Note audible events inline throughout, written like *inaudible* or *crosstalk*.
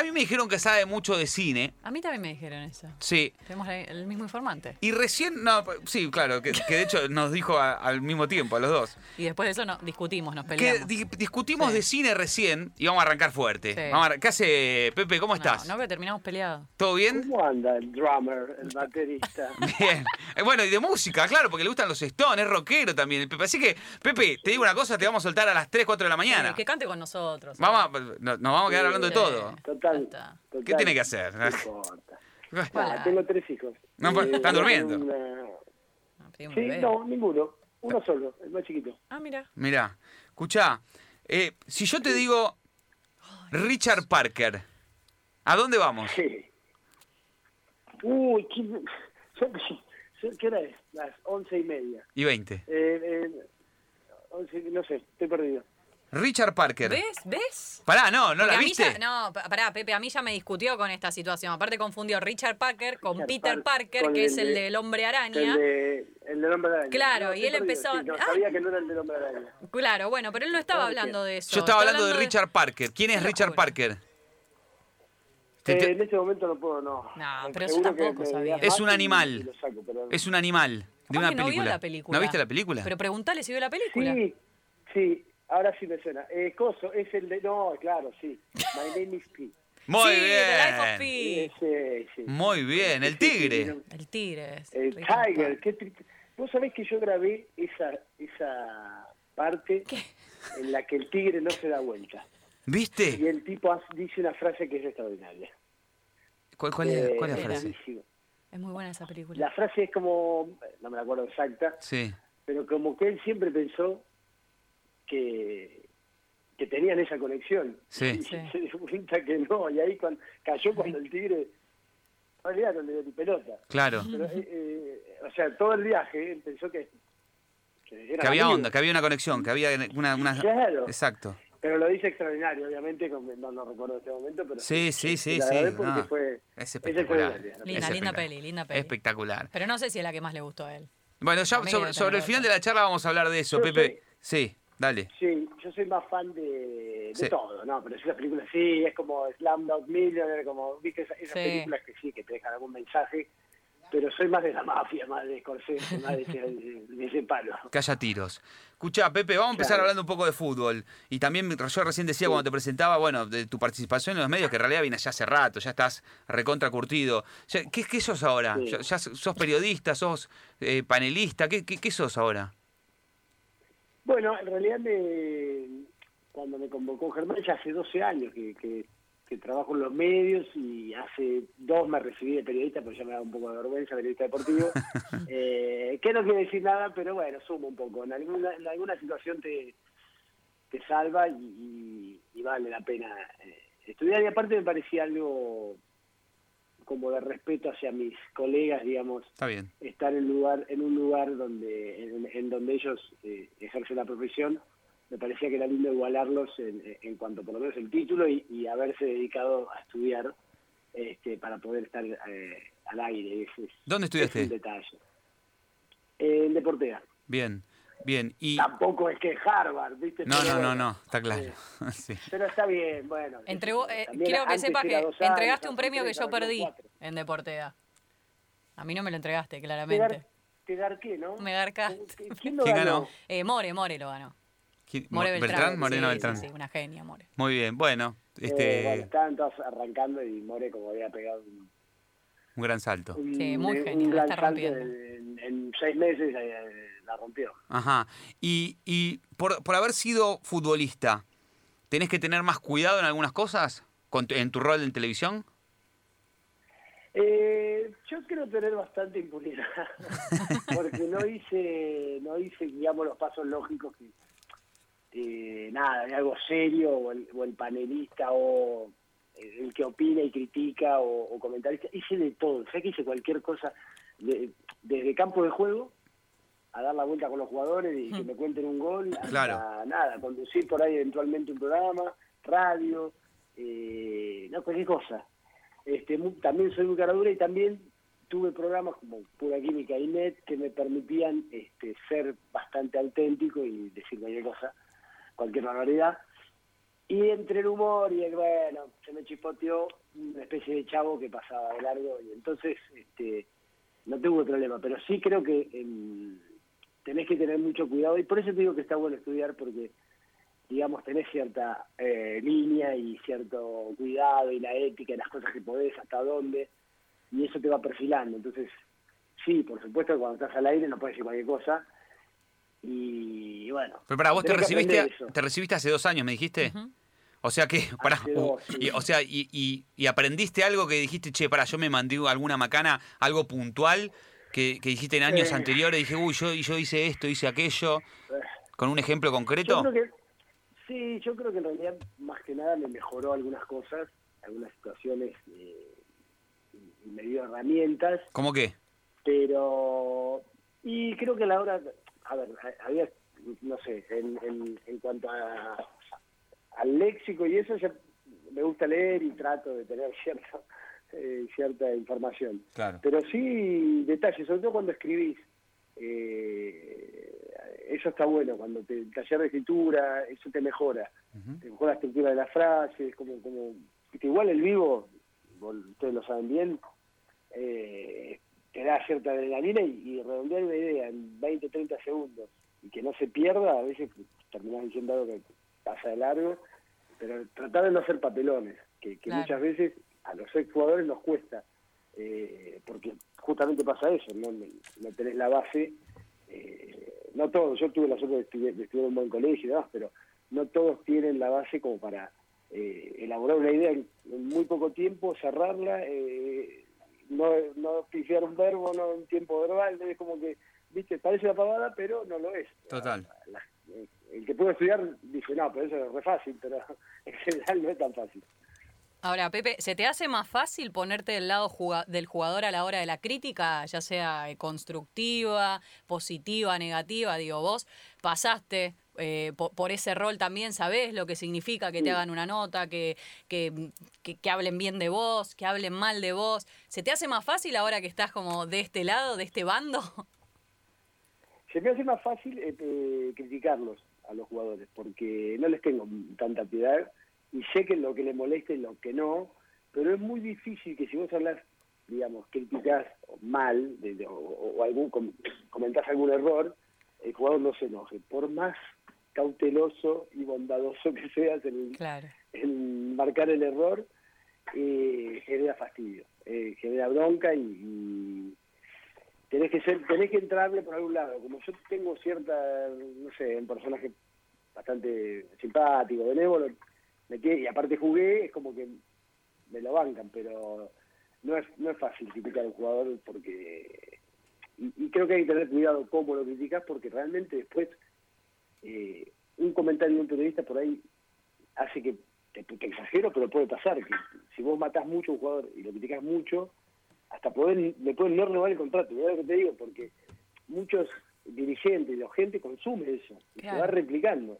A mí me dijeron que sabe mucho de cine. A mí también me dijeron eso. Sí. Tenemos el mismo informante. Y recién, no, sí, claro, que, que de hecho nos dijo a- al mismo tiempo, a los dos. Y después de eso no, discutimos, nos Que peleamos. di- discutimos Sí. de cine recién y vamos a arrancar fuerte. Sí. Vamos a arran- ¿Qué hace, Pepe? ¿Cómo estás? No, no, que terminamos peleados. ¿Todo bien? ¿Cómo anda el drummer, el baterista? *laughs* Bien. Eh, Bueno, y de música, claro, porque le gustan los Stones, es rockero también el Pepe. Así que, Pepe, te digo una cosa, te vamos a soltar a las 3, 4 de la mañana. Que cante con nosotros. Vamos a- no- nos vamos a quedar hablando de Sí. todo. Total, Total. ¿Qué tiene que hacer? No importa. *laughs* Ah, tengo tres hijos. No, pues, están una- durmiendo. Sí, no, ninguno. Uno solo, el más chiquito. Ah, mira. Mirá, escuchá, eh, si yo te digo Richard Parker, ¿a dónde vamos? Sí. Uy, ¿qué, ¿qué hora es? Las once y media. Y 20. Eh, eh, no sé, estoy perdido. Richard Parker. ¿Ves? ¿Ves? Pará, no, ¿no Porque la a mí viste? ya- no, pa- pará, Pepe, a mí ya me discutió con esta situación. Aparte confundió Richard Parker con Richard Peter Par- Parker, con que es el el de- del hombre araña. El de, el del hombre araña. Claro, No, y estoy él perdido, empezó- sí, no, Ah. sabía que no era el del hombre araña. Claro, bueno, pero él no estaba hablando de eso. Yo estaba Está hablando de Richard Parker. ¿Quién es Richard. Parker? Te- Eh, te- en este momento no puedo, no. No, pero yo Seguro que tampoco me sabía. Es más un y- animal. y lo saco, pero- Es un animal de una que no vio película. la película. ¿No viste la película? Pero preguntale si vio la película. Sí, sí, ahora sí me suena. Eh, Coso, es el de... No, claro, sí. My name is P. Muy sí, bien. Pi. Ese, sí. Muy bien, el Sí, sí, tigre. El tigre. es El Tiger, qué triste. Vos sabés que yo grabé esa, esa parte en la que el tigre no se da vuelta. Y ¿Viste? el tipo dice una frase que es extraordinaria. ¿Cuál, cuál es, cuál es la Eh, frase? Es muy buena esa película. La frase es como, no me la acuerdo exacta, Sí. pero como que él siempre pensó que, que tenían esa conexión. Sí. Y Sí. se dio cuenta que no, y ahí cuando, cayó cuando el tigre, en realidad no le dio ni pelota. Claro. Pero, eh, eh, o sea, todo el viaje él pensó que, que eran Que había onda, que había una conexión, que había una... una... Claro. Exacto. Pero lo dice extraordinario, obviamente, no, no recuerdo este momento, pero Sí, sí, sí, la sí, grabé porque no. fue Es espectacular. la Linda, Es linda espectacular. peli, linda peli. Espectacular. Pero no sé si es la que más le gustó a él. Bueno, ya sobre, sobre el final de la charla vamos a hablar de eso, Yo Pepe. Sí, dale. Sí, yo soy más fan de, de Sí. todo, ¿no? Pero esas películas sí, es como Slamdog Millionaire, como, viste, esas, esas Sí. películas que sí, que te dejan algún mensaje, pero soy más de la mafia, más de Scorsese, más de ese, de ese palo. Que haya tiros. Escucha, Pepe, vamos a empezar Claro. hablando un poco de fútbol. Y también, yo recién decía cuando te presentaba, bueno, de tu participación en los medios, que en realidad viene ya hace rato, ya estás recontra curtido. ¿Qué, qué sos ahora? Sí. ¿Ya, ya sos periodista, sos eh, panelista? ¿Qué, qué, qué sos ahora? Bueno, en realidad me, cuando me convocó Germán, ya hace 12 años que, que, que trabajo en los medios y hace dos me recibí de periodista, porque ya me da un poco de vergüenza, periodista deportivo. *laughs* eh, que no quiere decir nada, pero bueno, sumo un poco. En alguna, en alguna situación te, te salva y, y- y vale la pena eh, estudiar. Y aparte me parecía algo como de respeto hacia mis colegas, digamos, Está bien. estar en lugar en un lugar donde en, en donde ellos eh, ejercen la profesión me parecía que era lindo igualarlos en, en cuanto por lo menos el título y, y haberse dedicado a estudiar este, para poder estar eh, al aire es, ¿Dónde estudiaste? es un detalle en Deportea Bien, bien. Y... tampoco es que Harvard viste No, no, no, no, está claro. *laughs* Sí. pero está bien bueno Entregó, eh, quiero que sepas que años, entregaste un premio que yo perdí en Deportea. A mí no me lo entregaste, ¿Qué claramente. gar- qué gar qué, no? Me garcaste. ¿Quién lo ¿Quién ganó? ganó? Eh, More, More lo ganó. ¿Quién- More Mo- Beltrán. Moreno sí, Beltrán. Sí, sí, una genia, More. Muy bien, bueno, Eh, este, bueno, estaban todos arrancando y More como había pegado un, un gran salto. un- Sí, muy un gran está salto rompiendo. En, en seis meses eh, la rompió. Ajá. Y, y por, por haber sido futbolista, ¿tenés que tener más cuidado en algunas cosas con en tu rol en televisión? Eh, yo quiero tener bastante impunidad *laughs* porque no hice no hice digamos los pasos lógicos que eh, nada de algo serio o el, o el panelista o el que opina y critica o, o comentarista hice de todo sé que hice cualquier cosa de- desde campo de juego a dar la vuelta con los jugadores y que me cuenten un gol hasta Claro. nada conducir por ahí eventualmente un programa radio eh, no cualquier cosa este, mu- también soy muy cara dura y también tuve programas como Pura Química y Net que me permitían este, ser bastante auténtico y decir cualquier cosa, cualquier barbaridad. Y entre el humor y el, bueno, se me chispoteó una especie de chavo que pasaba de largo y entonces este, no tuve problema, pero sí creo que em, tenés que tener mucho cuidado y por eso te digo que está bueno estudiar porque digamos, tenés cierta eh, línea y cierto cuidado y la ética y las cosas que podés, hasta dónde, y eso te va perfilando. Entonces, sí, por supuesto, cuando estás al aire no puedes decir cualquier cosa. Y bueno. Pero para vos te recibiste, te recibiste hace dos años, me dijiste. O sea que, para, dos, sí. y, o sea, y, y- y aprendiste algo que dijiste, che, para, yo me mandé alguna macana, algo puntual que, que dijiste en años Eh. anteriores, dije, uy, yo, yo hice esto, hice aquello, con un ejemplo Yo concreto. creo que, sí, yo creo que en realidad más que nada me mejoró algunas cosas, algunas situaciones eh, y- me dio herramientas, ¿Cómo qué? pero y creo que a la hora, a ver, había, no sé, en, en, en cuanto a, al léxico y eso, ya me gusta leer y trato de tener *laughs* cierta eh, cierta información. Claro. Pero sí detalles, sobre todo cuando escribís. Eh, eso está bueno, cuando te el taller de escritura, eso te mejora. Te mejora la estructura de las frases, como, como que igual el vivo, ustedes lo saben bien, eh, te da cierta adrenalina y, y redondear una idea en 20, 30 segundos y que no se pierda, a veces terminás diciendo algo que pasa de largo, pero tratar de no hacer papelones, que, que Claro. muchas veces a los exjugadores nos cuesta, eh, porque justamente pasa eso, no, no, tenés la base, eh, no todos, yo tuve la suerte de estudiar, de estudiar en un buen colegio y demás, pero no todos tienen la base como para eh, elaborar una idea en, muy poco tiempo, cerrarla, eh, no, no pifiar un verbo, no un tiempo verbal, es como que, viste, parece una pavada, pero no lo es. Total. La- el que puede estudiar dice, no, pero eso es re fácil, pero *laughs* en general no es tan fácil. Ahora, Pepe, ¿se te hace más fácil ponerte del lado del jugador a la hora de la crítica, ya sea eh, constructiva, positiva, negativa? Digo, vos pasaste eh, po- por, ese rol también, ¿sabés lo que significa que te hagan una nota, que, que, que- que hablen bien de vos, que hablen mal de vos? ¿Se te hace más fácil ahora que estás como de este lado, de este bando? Se me hace más fácil eh, eh, criticarlos a los jugadores, porque no les tengo tanta piedad y sé que lo que les molesta y lo que no, pero es muy difícil que si vos hablas, digamos, criticás mal de- de- o, o algún com- comentás algún error, el jugador no se enoje. Por más cauteloso y bondadoso que seas en, Claro. en marcar el error, eh, genera fastidio, eh, genera bronca y, y tenés que ser, tenés que entrarle por algún lado. Como yo tengo cierta, no sé, un personaje bastante simpático, benévolo, me quedé- y aparte jugué, es como que me lo bancan, pero no es, no es fácil criticar a un jugador porque y, y creo que hay que tener cuidado cómo lo criticas porque realmente después eh, un comentario de un periodista por ahí hace que te, te exagero, pero puede pasar que si vos matás mucho a un jugador y lo criticas mucho, hasta poder, le pueden no renovar el contrato. ¿verdad lo que te digo? Porque muchos dirigentes y la gente consume eso y Claro. se va replicando.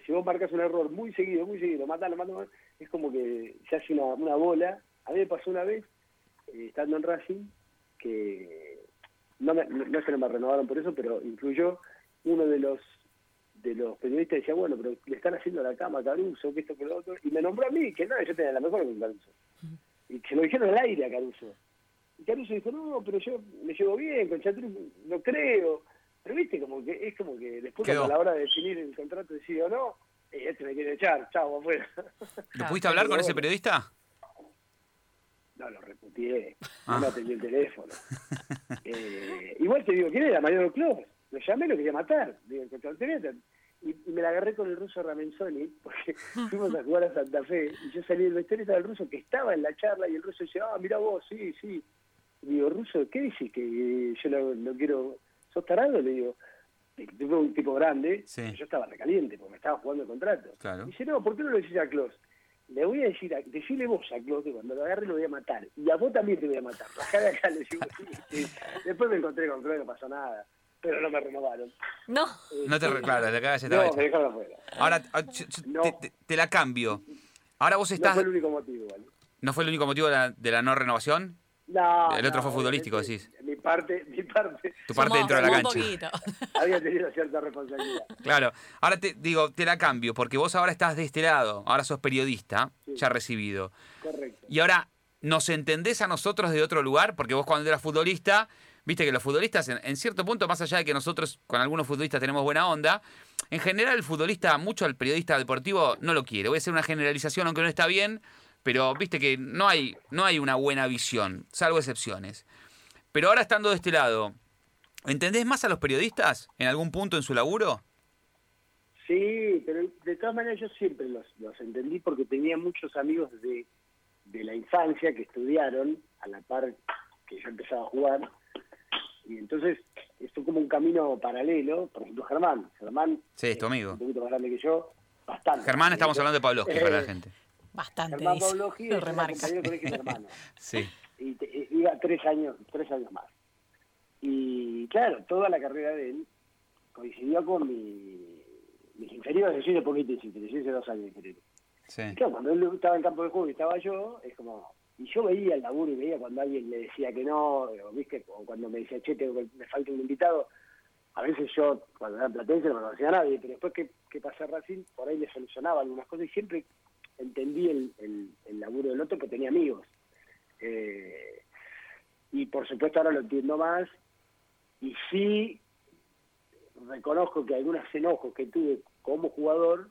Si vos marcas un error muy seguido, muy seguido, matalo, matalo, es como que se hace una, bola. A mí me pasó una vez, eh, estando en Racing, que no, me, no, no no me renovaron por eso, pero incluyó uno de los de los periodistas decía, bueno, pero le están haciendo la cama a Caruso, que esto, que lo otro, y me nombró a mí, que no, yo tenía la mejor con Caruso. Y se lo dijeron al aire a Caruso. Y Caruso dijo, no, pero yo me llevo bien, con Chatru no creo. Pero viste, como que es como que después a la hora de definir el contrato decide o no, eh, este me quiere echar, chao, afuera. ¿Lo pudiste hablar con ese periodista? No, lo reputié, Ah. no me atendió el teléfono. Eh, igual te digo, ¿quién era? Mariano Clos. Lo llamé, lo quería matar. Digo, el y, y me la agarré con el ruso Ramenzoni, porque *laughs* fuimos a jugar a Santa Fe, y yo salí del vestuario y estaba el ruso que estaba en la charla, y el ruso decía, ah, mira vos, sí, sí. Y digo, ruso, ¿qué dices? Que yo no, no quiero... ¿Sos tarado? Le digo, tipo un tipo grande, Sí. yo estaba recaliente porque me estaba jugando el contrato. Claro. Dice, no, ¿por qué no lo decís a Klaus? Le voy a decir, a, decirle vos a Klaus que cuando lo agarre lo voy a matar. Y a vos también te voy a matar. Bajá de acá, le digo, *laughs* sí, sí. Después me encontré con Klaus, no pasó nada. Pero no me renovaron. No. No te claro, de acá se te No, va me dejaron afuera. Ahora, ah, No. te, te- te la cambio. Ahora vos No estás... fue el único motivo, ¿vale? ¿No fue el único motivo de la, de la no renovación? No, El otro no, fue futbolístico, decís. Mi, parte, mi parte. Tu parte Somos dentro de la un cancha. poquito. *laughs* Había tenido cierta responsabilidad. Claro. Ahora te digo, te la cambio, porque vos ahora estás de este lado, ahora sos periodista, Sí. ya recibido. Correcto. Y ahora, ¿nos entendés a nosotros de otro lugar? Porque vos cuando eras futbolista, viste que los futbolistas, en, en cierto punto, más allá de que nosotros con algunos futbolistas tenemos buena onda, en general el futbolista, mucho al periodista deportivo, no lo quiere. Voy a hacer una generalización, aunque no está bien, pero viste que no hay, no hay una buena visión, salvo excepciones. Pero ahora estando de este lado, ¿entendés más a los periodistas en algún punto en su laburo? Sí, pero de todas maneras yo siempre los, los entendí porque tenía muchos amigos de, de la infancia que estudiaron a la par que yo empezaba a jugar. Y entonces esto como un camino paralelo. Por ejemplo, Germán. Germán Sí, es tu amigo. un poquito más grande que yo. Bastante. Germán, estamos hablando de Pavlovsky para la Eh, gente. Bastante, Germán Lo *laughs* es compañero de de mi hermano. *laughs* Sí. y te- iba tres años, tres años más. Y claro, toda la carrera de él coincidió con mi, mis inferiores, yo de poquito inferiores, yo hice dos años inferiores. sí. Y claro, cuando él estaba en campo de juego y estaba yo, es como, y yo veía el laburo y veía cuando alguien le decía que no, o, ¿viste? o cuando me decía, che, tengo que- me falta un invitado, a veces yo, cuando era en platense, no me conocía a nadie, pero después que, que pasé a Racing, por ahí le solucionaba algunas cosas y siempre entendí el, laburo del otro que tenía amigos. Eh, y por supuesto ahora lo entiendo más. Y sí reconozco que algunos enojos que tuve como jugador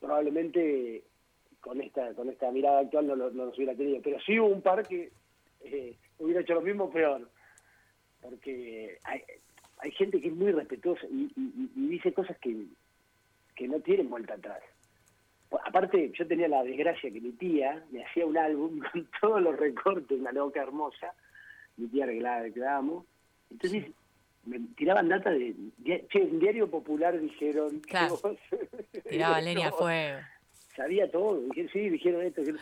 probablemente con esta con esta mirada actual no, no los hubiera tenido. Pero sí hubo un par que eh, hubiera hecho lo mismo peor. Porque hay, gente que es muy respetuosa y, y- y dice cosas que, que no tienen vuelta atrás aparte yo tenía la desgracia que mi tía me hacía un álbum *laughs* con todos los recortes una loca hermosa. Mi tía arreglada que la amo. Entonces me tiraban data de che, un diario popular dijeron. Claro. *laughs* Tiraba leña No, *laughs* fuego. sabía todo. Dije sí dijeron esto dijeron-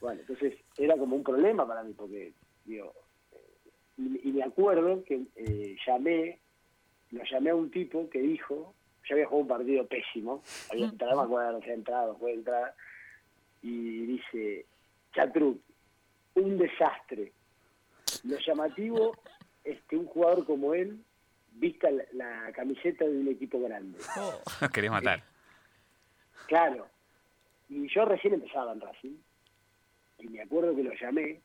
bueno entonces era como un problema para mí porque digo eh, y, y me acuerdo que eh, llamé lo llamé a un tipo que dijo yo había jugado un partido pésimo había entrado me acuerdo había entrado fue entrar y dice Chatruc un desastre lo llamativo es que un jugador como él vista la, la camiseta de un equipo grande Oh. *laughs* Nos querés matar. Claro. Y yo recién empezaba en Racing. Y me acuerdo que lo llamé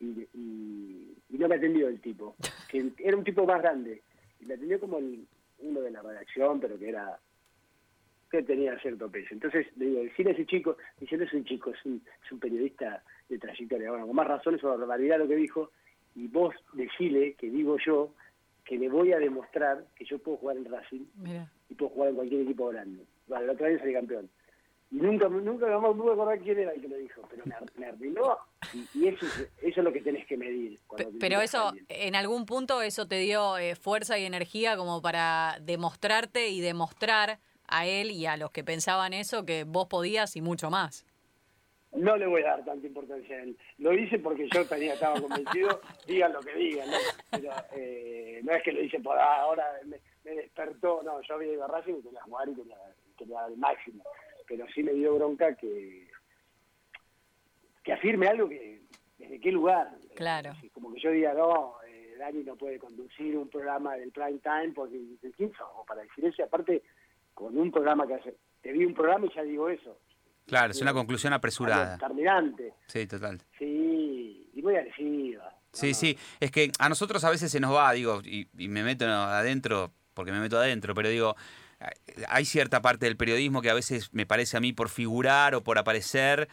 y, y- y no me atendió el tipo. Que era un tipo más grande. Y me atendió como el, uno de la redacción, pero que era que tenía cierto peso. Entonces le digo, decirle a ese chico, dice, no es un chico, es un, es un periodista de trayectoria. Bueno, con más razón es una barbaridad lo que dijo. Y vos decile que digo yo que le voy a demostrar que yo puedo jugar en Racing Mira. y puedo jugar en cualquier equipo grande. Bueno, la otra vez salí campeón. Y nunca, nunca me pude acordar quién era el que lo dijo, pero me, me arruinó. Y, y eso, es, eso es lo que tenés que medir. Pero eso, en algún punto, eso te dio eh, fuerza y energía como para demostrarte y demostrar a él y a los que pensaban eso que vos podías y mucho más. No le voy a dar tanta importancia a él. Lo hice porque yo tenía, estaba convencido, *laughs* digan lo que digan, ¿no? Pero eh, no es que lo hice por ah, ahora, me, me despertó, no, yo había ido a Racing y quería jugar y quería, quería dar el máximo. Pero sí me dio bronca que, que afirme algo que, ¿desde qué lugar? Claro. Eh, Como que yo diga, no, eh, Dani no puede conducir un programa del prime time porque, ¿quién somos para decir eso? Y aparte, con un programa que hace, te vi un programa y ya digo eso. Claro, es una conclusión apresurada. Terminante. Sí, total. Sí, y muy agresiva. Sí, No, sí. Es que a nosotros a veces se nos va, digo, y, y me meto adentro, porque me meto adentro, pero digo, hay cierta parte del periodismo que a veces me parece a mí por figurar o por aparecer,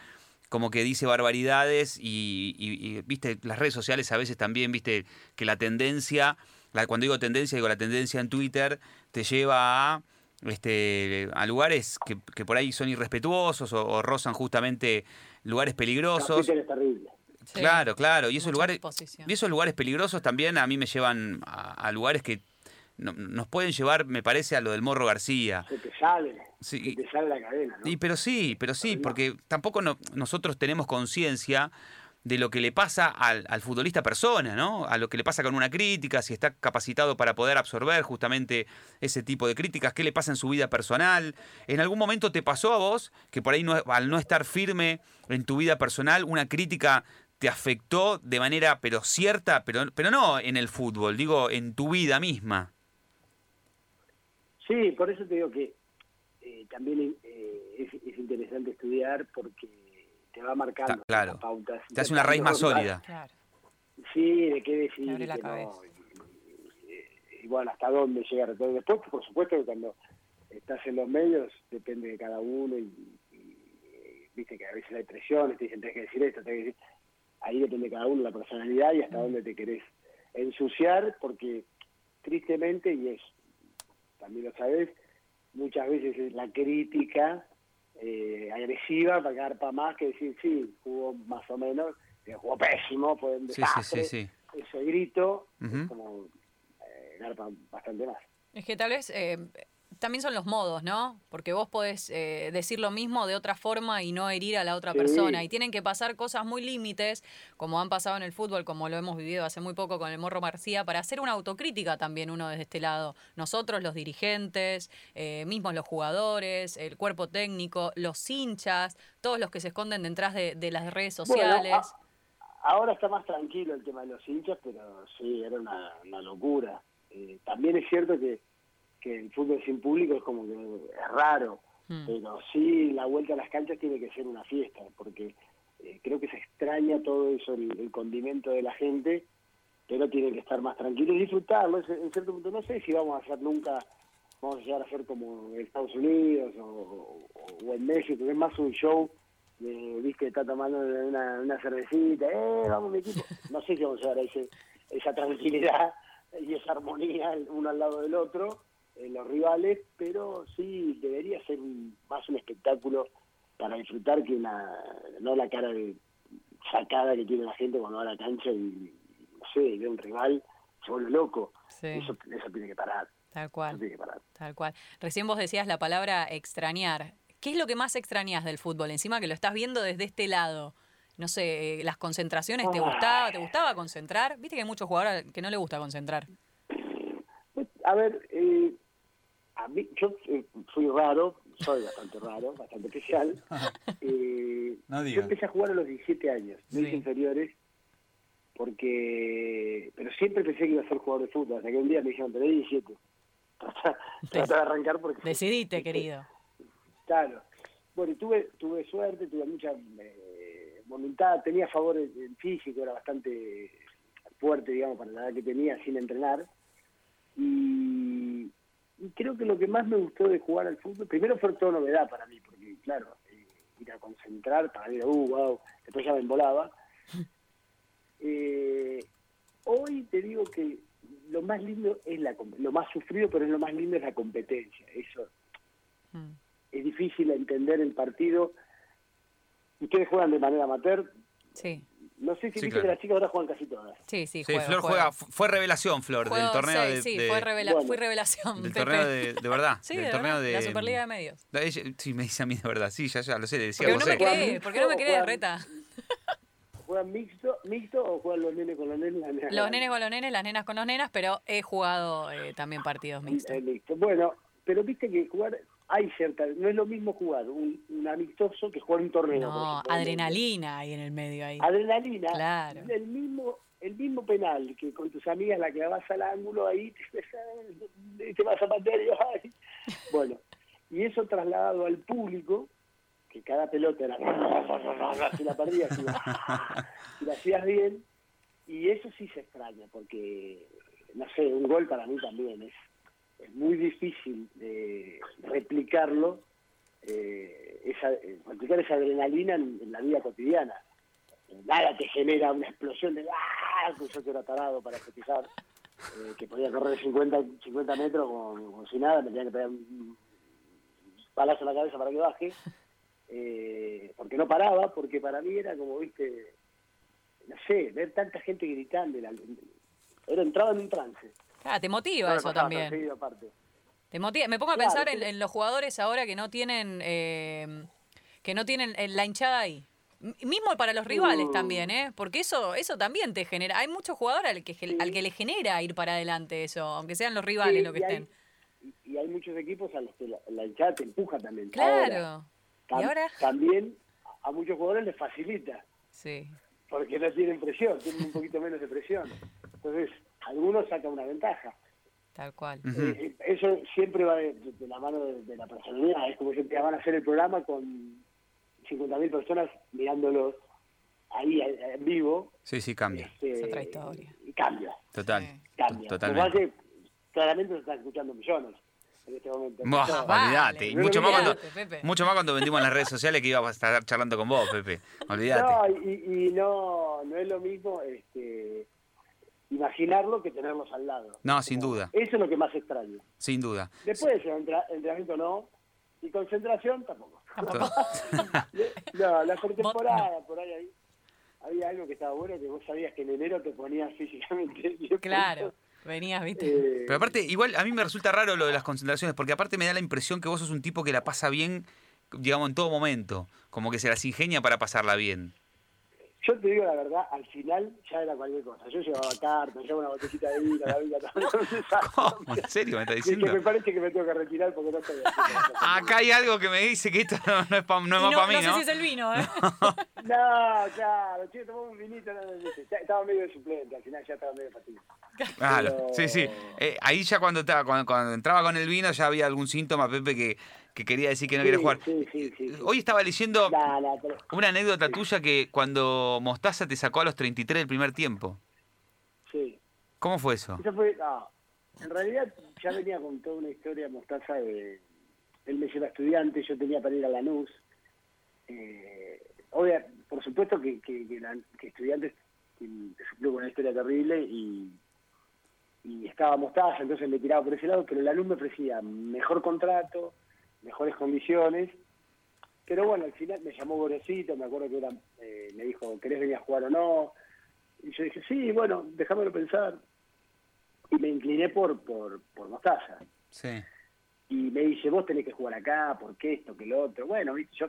como que dice barbaridades y, y- y, viste, las redes sociales a veces también, viste, que la tendencia, la, cuando digo tendencia, digo la tendencia en Twitter, te lleva a este a lugares que, que por ahí son irrespetuosos o, o rozan justamente lugares peligrosos. Twitter es terrible. Sí. Claro, claro. Y esos lugares, y esos lugares peligrosos también a mí me llevan a, a lugares que no- nos pueden llevar, me parece, a lo del Morro García. Se te sale, Sí, se y- te sale la cadena, ¿no? Y, pero sí, pero sí, porque tampoco no- nosotros tenemos conciencia de lo que le pasa al, al futbolista persona, ¿no? A lo que le pasa con una crítica, si está capacitado para poder absorber justamente ese tipo de críticas, qué le pasa en su vida personal. ¿En algún momento te pasó a vos que por ahí no- al no estar firme en tu vida personal, una crítica te afectó de manera pero cierta, pero, pero no en el fútbol, digo, en tu vida misma. Sí, por eso te digo que eh, también eh, es, interesante estudiar porque te va marcando claro. pautas. Te hace una raíz más sólida. Claro. Sí, de qué decir, de qué no. Y, bueno, hasta dónde llegar. Después, por supuesto, que cuando estás en los medios depende de cada uno y, viste que a veces hay presiones, te dicen, tenés que decir esto, tenés que decir... Ahí depende de cada uno la personalidad y hasta mm. dónde te querés ensuciar, porque tristemente, y es, también lo sabes, muchas veces es la crítica eh, agresiva para quedar para más que decir, sí, jugó más o menos, jugó pésimo, fue un desastre. Ese grito es como eh, bastante más. Es que tal vez eh, también son los modos, ¿no? Porque vos podés eh, decir lo mismo de otra forma y no herir a la otra persona. Y tienen que pasar cosas muy límites, como han pasado en el fútbol, como lo hemos vivido hace muy poco con el Morro García, para hacer una autocrítica también uno desde este lado. Nosotros, los dirigentes, eh, mismos los jugadores, el cuerpo técnico, los hinchas, todos los que se esconden detrás de, las redes sociales. ahora está más tranquilo el tema de los hinchas, pero sí, era una, locura. Eh, también es cierto que que el fútbol sin público es como que es raro, hmm. pero sí la vuelta a las canchas tiene que ser una fiesta, porque eh, creo que se extraña todo eso, el, condimento de la gente, pero tiene que estar más tranquilo y disfrutarlo. En cierto punto, no sé si vamos a hacer nunca, vamos a llegar a ser como en Estados Unidos o, en México, que es más un show de, viste, está tomando una, una cervecita, eh, vamos mi equipo. No sé si vamos a llegar a ese, esa tranquilidad y esa armonía uno al lado del otro, en los rivales, pero sí debería ser más un espectáculo para disfrutar que una, no la cara de sacada que tiene la gente cuando va a la cancha y, no sé, ve un rival, se vuelve loco. Eso, eso tiene que parar. Tal cual. Tal cual. Recién vos decías la palabra extrañar. ¿Qué es lo que más extrañas del fútbol? Encima que lo estás viendo desde este lado. No sé, las concentraciones, ¿te gustaba? ¿Te gustaba concentrar? Viste que hay muchos jugadores que no le gusta concentrar. A ver, eh, a mí, yo eh, fui raro, soy bastante raro, bastante especial. *laughs* Eh, yo empecé a jugar a los 17 años, muy inferiores, porque pero siempre pensé que iba a ser jugador de fútbol, hasta que un día me dijeron, tenés 17. *laughs* Trata, de arrancar porque... Decidiste, querido. Claro. Bueno, tuve, tuve suerte, tuve mucha eh, voluntad, tenía favores en físico, era bastante fuerte, digamos, para la edad que tenía, sin entrenar. Y y creo que lo que más me gustó de jugar al fútbol, primero fue toda novedad para mí, porque claro, eh, ir a concentrar, para mí era, uh, wow, después ya me embolaba. Eh, hoy te digo que lo más lindo es la lo más sufrido, pero es lo más lindo es la competencia. Eso mm. es difícil entender el partido. Ustedes juegan de manera amateur. Sí. No sé si dice que las chicas ahora juegan casi todas. Sí, sí, sí Flor juega. Fue revelación, Flor, del torneo de, Sí, fue revela fui revelación. Del torneo de, de verdad. *laughs* Sí, del de torneo de la Superliga de Medios. sí, me dice a mí de verdad. Sí, ya, ya lo sé. Decía porque no me cree, ¿por qué no me cree, Reta? ¿Juegan mixto, mixto o juegan los nenes con los nenes? Las nenas los nenes con los nenes, las nenas con los nenas, pero he jugado eh, también partidos mixtos. mixto. Bueno, pero viste que jugar hay cierta, no es lo mismo jugar un, amistoso que jugar un torneo. No, adrenalina ahí en el medio ahí. Adrenalina. Claro. El mismo, el mismo penal que con tus amigas la que vas al ángulo ahí *laughs* te, vas a patear y ay. Bueno, y eso trasladado al público, que cada pelota era *laughs* si la perdías, si la, si la hacías bien, y eso sí se extraña, porque no sé, un gol para mí también es es muy difícil de replicarlo, eh, esa, eh, replicar esa adrenalina en, la vida cotidiana. Nada te genera una explosión de ¡ah! que yo que era tarado para festejar, eh, que podía correr 50, 50 metros con, sin nada, me tenía que pegar un palazo en la cabeza para que baje, eh, porque no paraba, porque para mí era como, viste, no sé, ver tanta gente gritando, era entraba en un trance. Ah, te motiva eso también. Te motiva. Me pongo a pensar en, los jugadores ahora que no tienen eh, que no tienen eh, la hinchada ahí. Mismo para los rivales uh. también, ¿eh? Porque eso eso también te genera. Hay muchos jugadores al que, al que le genera ir para adelante eso, aunque sean los rivales lo que estén. y hay muchos equipos a los que la, hinchada te empuja también. Claro. ¿Y ahora? También a muchos jugadores les facilita. Sí. porque no tienen presión, tienen un poquito menos de presión. Entonces, algunos sacan una ventaja. Tal cual. Ujú. Eh, eso siempre va de, de la mano de, de la personalidad. Es como si te van a hacer el programa con 50.000 personas mirándolos ahí eh, en vivo. Sí, sí, cambia. este, Es otra historia. Y cambia, Total. Sí. cambia. Totalmente. Que que claramente se están escuchando millones en este momento. Vale. olvídate. Y No, mucho más, cuando, Pepe. mucho más cuando vendimos en las redes sociales que iba a estar charlando con vos, Pepe. *laughs* Olvídate. No, y, y no, no es lo mismo este, imaginarlo que tenerlos al lado. No, sin duda. Eso es lo que más extraño. Sin duda. Después, entra- entrenamiento no, y concentración tampoco. *laughs* No, la pretemporada, por ahí, ahí había algo que estaba bueno, que vos sabías que en enero te ponías físicamente Claro. Venías, viste. Eh, Pero aparte, igual a mí me resulta raro lo de las concentraciones, porque aparte me da la impresión que vos sos un tipo que la pasa bien, digamos, en todo momento. Como que se las ingenia para pasarla bien. Yo te digo la verdad, al final ya era cualquier cosa. Yo llevaba cartas, llevaba una botellita de vino, la vida, ¿Cómo? ¿En serio me que diciendo? me parece que me tengo que retirar porque no estoy haciendo *laughs* Acá hay algo que me dice que esto no, no es, pa- no es más no, para mí, no sé ¿no? si es el vino, ¿eh? *laughs* No, claro, che, tomamos un vinito, no, no, no, ya estaba medio de suplente, al final ya estaba medio fatigado. Claro, Pero- sí, sí. Eh, ahí ya cuando, estaba, cuando, cuando entraba con el vino ya había algún síntoma, Pepe, que, que quería decir que no Sí, quiere jugar. sí, sí, sí. Hoy estaba leyendo pero- una anécdota tuya que cuando Mostaza te sacó a los 33 del primer tiempo. sí. ¿Cómo fue eso? Eso fue, no, en realidad ya venía con toda una historia mostaza de, él me lleva estudiante, yo tenía para ir a Lanús, eh, obvia, por supuesto que, que, que, la- que estudiantes con una historia terrible y, y estaba mostaza, entonces me tiraba por ese lado, pero Lanús me ofrecía mejor contrato, mejores condiciones, pero bueno, al final me llamó Gorosito, me acuerdo que era, eh, me dijo, ¿querés venir a jugar o no? Y yo dije, sí, bueno, déjamelo pensar. Y me incliné por, por, por Mostaza. Sí. Y me dice, vos tenés que jugar acá, porque esto, que lo otro. Bueno, yo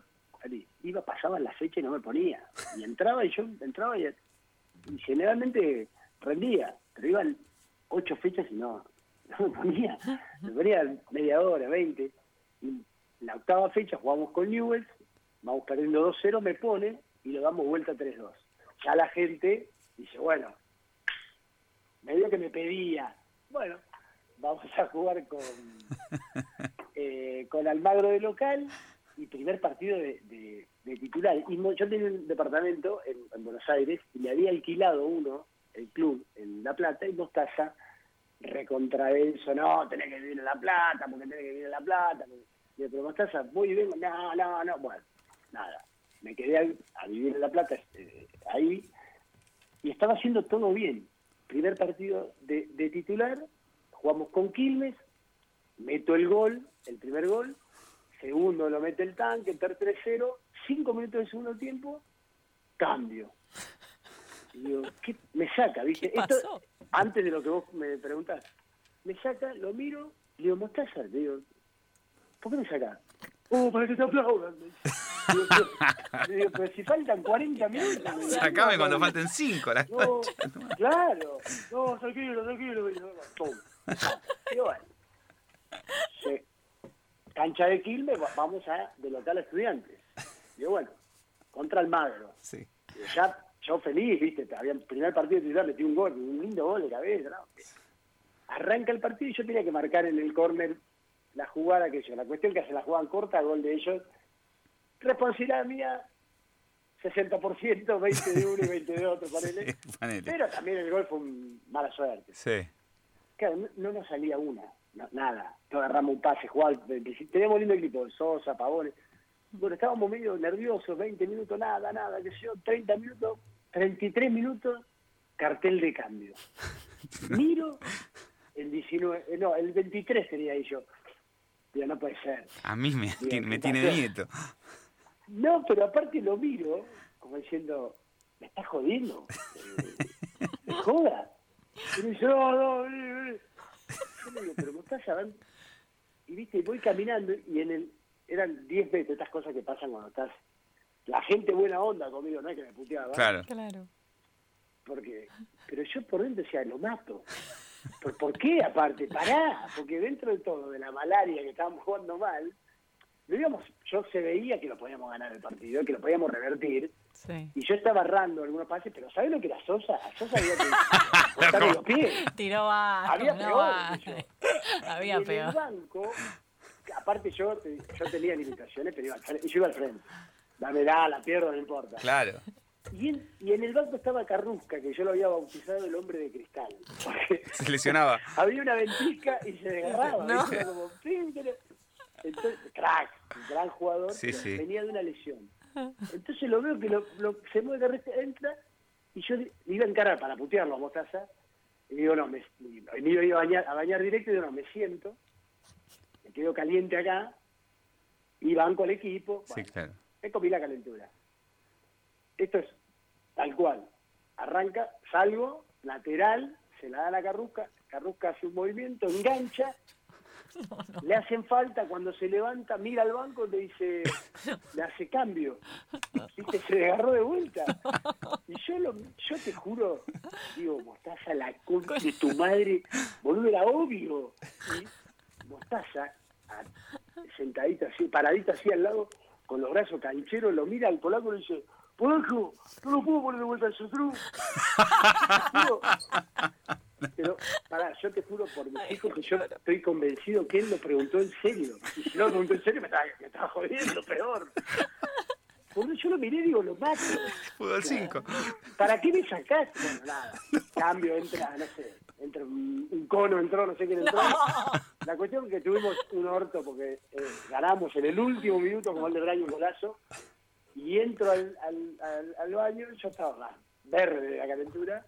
iba, pasaban las fechas y no me ponía. Y entraba y yo entraba y, y generalmente rendía. Pero iban ocho fechas y no, no me ponía. Me ponía media hora, veinte. Y la octava fecha jugamos con Newell's, vamos perdiendo 2-0, me pone y lo damos vuelta 3-2. Ya la gente dice, bueno, medio que me pedía, bueno, vamos a jugar con, *laughs* eh, con Almagro de local y primer partido de, de- de titular. Y yo tenía un departamento en, en Buenos Aires y le había alquilado uno, el club, en La Plata, y Mostaza recontra eso, no, tenés que vivir en La Plata, porque tenés que vivir en La Plata. porque- Y yo, pero Mostaza, voy y vengo, no, no, no, bueno, nada. Me quedé a, a vivir en La Plata, eh, ahí, y estaba haciendo todo bien. Primer partido de, de titular, jugamos con Quilmes, meto el gol, el primer gol, segundo lo mete el tanque, ter 3-0, cinco minutos de segundo tiempo, cambio. Y digo, ¿qué me saca? ¿viste? ¿Qué Esto, antes de lo que vos me preguntás, me saca, lo miro, le digo, Mostaza, le digo, ¿por qué me saca? Oh, para que te aplaudan. Digo, pero, digo, si faltan 40 minutos. dice, Sacame "No, cuando no, falten 5. La... *laughs* no, claro. No, tranquilo, tranquilo. Pum. Y bueno. Sí. Cancha de Quilmes, va- vamos a de local a estudiantes. Y bueno, contra el Magro. Sí. Y ya, yo feliz, viste, había el primer partido de titular, metí un gol, un lindo gol de cabeza, ¿no? Arranca el partido y yo tenía que marcar en el córner la jugada que yo. La cuestión que se la jugaban corta, gol de ellos. Responsabilidad mía, 60%, 20 de uno y 20 de otro, *laughs* ponele. Sí, ponele. Pero también el gol fue un mala suerte. Sí. Claro, no, no nos salía una, no- nada. Agarramos un pase, jugaba, teníamos lindo equipo, Sosa, Pavones. Bueno, estábamos medio nerviosos, 20 minutos, nada, nada, sé yo, 30 minutos, 33 minutos, cartel de cambio. *laughs* Miro, el 19, eh, no, el 23 tenía ahí yo. Digo, no puede ser. A mí me, tiene- nieto. No, pero aparte lo miro, como diciendo, ¿me estás jodiendo? *laughs* Eh, ¿Me joda? Y me dice, no, no, vení. Yo le digo, pero me estás llamando. Y viste, voy caminando y en el, eran 10 metros, estas cosas que pasan cuando estás, la gente buena onda conmigo, no es que me puteaba, Claro. Claro. porque, pero yo por dentro decía, lo mato. ¿Por, por qué aparte? Pará, porque dentro de todo, de la malaria que estábamos jugando mal, lo íbamos, yo se veía que lo podíamos ganar el partido, que lo podíamos revertir, Sí. y yo estaba errando algunos pases, pero ¿sabes lo que era Sosa? A Sosa había *laughs* que los pies. Tiró bajo. Había no peor, yo. *laughs* Y Había en el banco, aparte yo, yo tenía limitaciones, pero iba al frente, yo iba al frente. Dame da, la pierdo, no importa. Claro. Y en, y en el banco estaba Carrusca, que yo lo había bautizado el hombre de cristal. *laughs* Se lesionaba. *laughs* había una ventisca y se desgarraba. No. como, "Sí, pero-". Entonces, crack, un gran jugador, Sí, sí. venía de una lesión. Entonces lo veo que lo, lo- se mueve de entra, y yo le iba a encarar para putearlo a Mostaza, y digo, no, me, me iba a, bañar, a bañar directo, y digo, no, me siento, me quedo caliente acá, y banco al equipo, Sí, bueno, claro. me comí la calentura. Esto es tal cual. Arranca, salgo, lateral, se la da la Carrusca, Carrusca hace un movimiento, engancha, *laughs* le hacen falta, cuando se levanta, mira al banco, le dice, *laughs* le hace cambio. ¿Viste? Se agarró de vuelta. *laughs* Y yo, lo, yo te juro, digo, Mostaza, la concha de tu madre, boludo, era obvio. Y Mostaza, a- sentadita así, paradita así al lado, con los brazos cancheros, lo mira al polaco y le dice, polaco, no lo puedo poner de vuelta al. Digo, *laughs* pero, pará, yo te juro por mis hijos que yo estoy convencido que él lo preguntó en serio. Y si no lo preguntó en serio, me estaba, me estaba jodiendo, peor. Por eso yo lo miré y digo, lo mato. Fútbol 5. ¿Para qué me sacaste? Bueno, nada. Cambio, entra, no sé, entra un, un cono, entró, no sé quién entró. La cuestión es que tuvimos un orto porque eh, ganamos en el último minuto con gol de Braño un golazo. Y entro al, al, al, al baño, yo estaba verde de la calentura.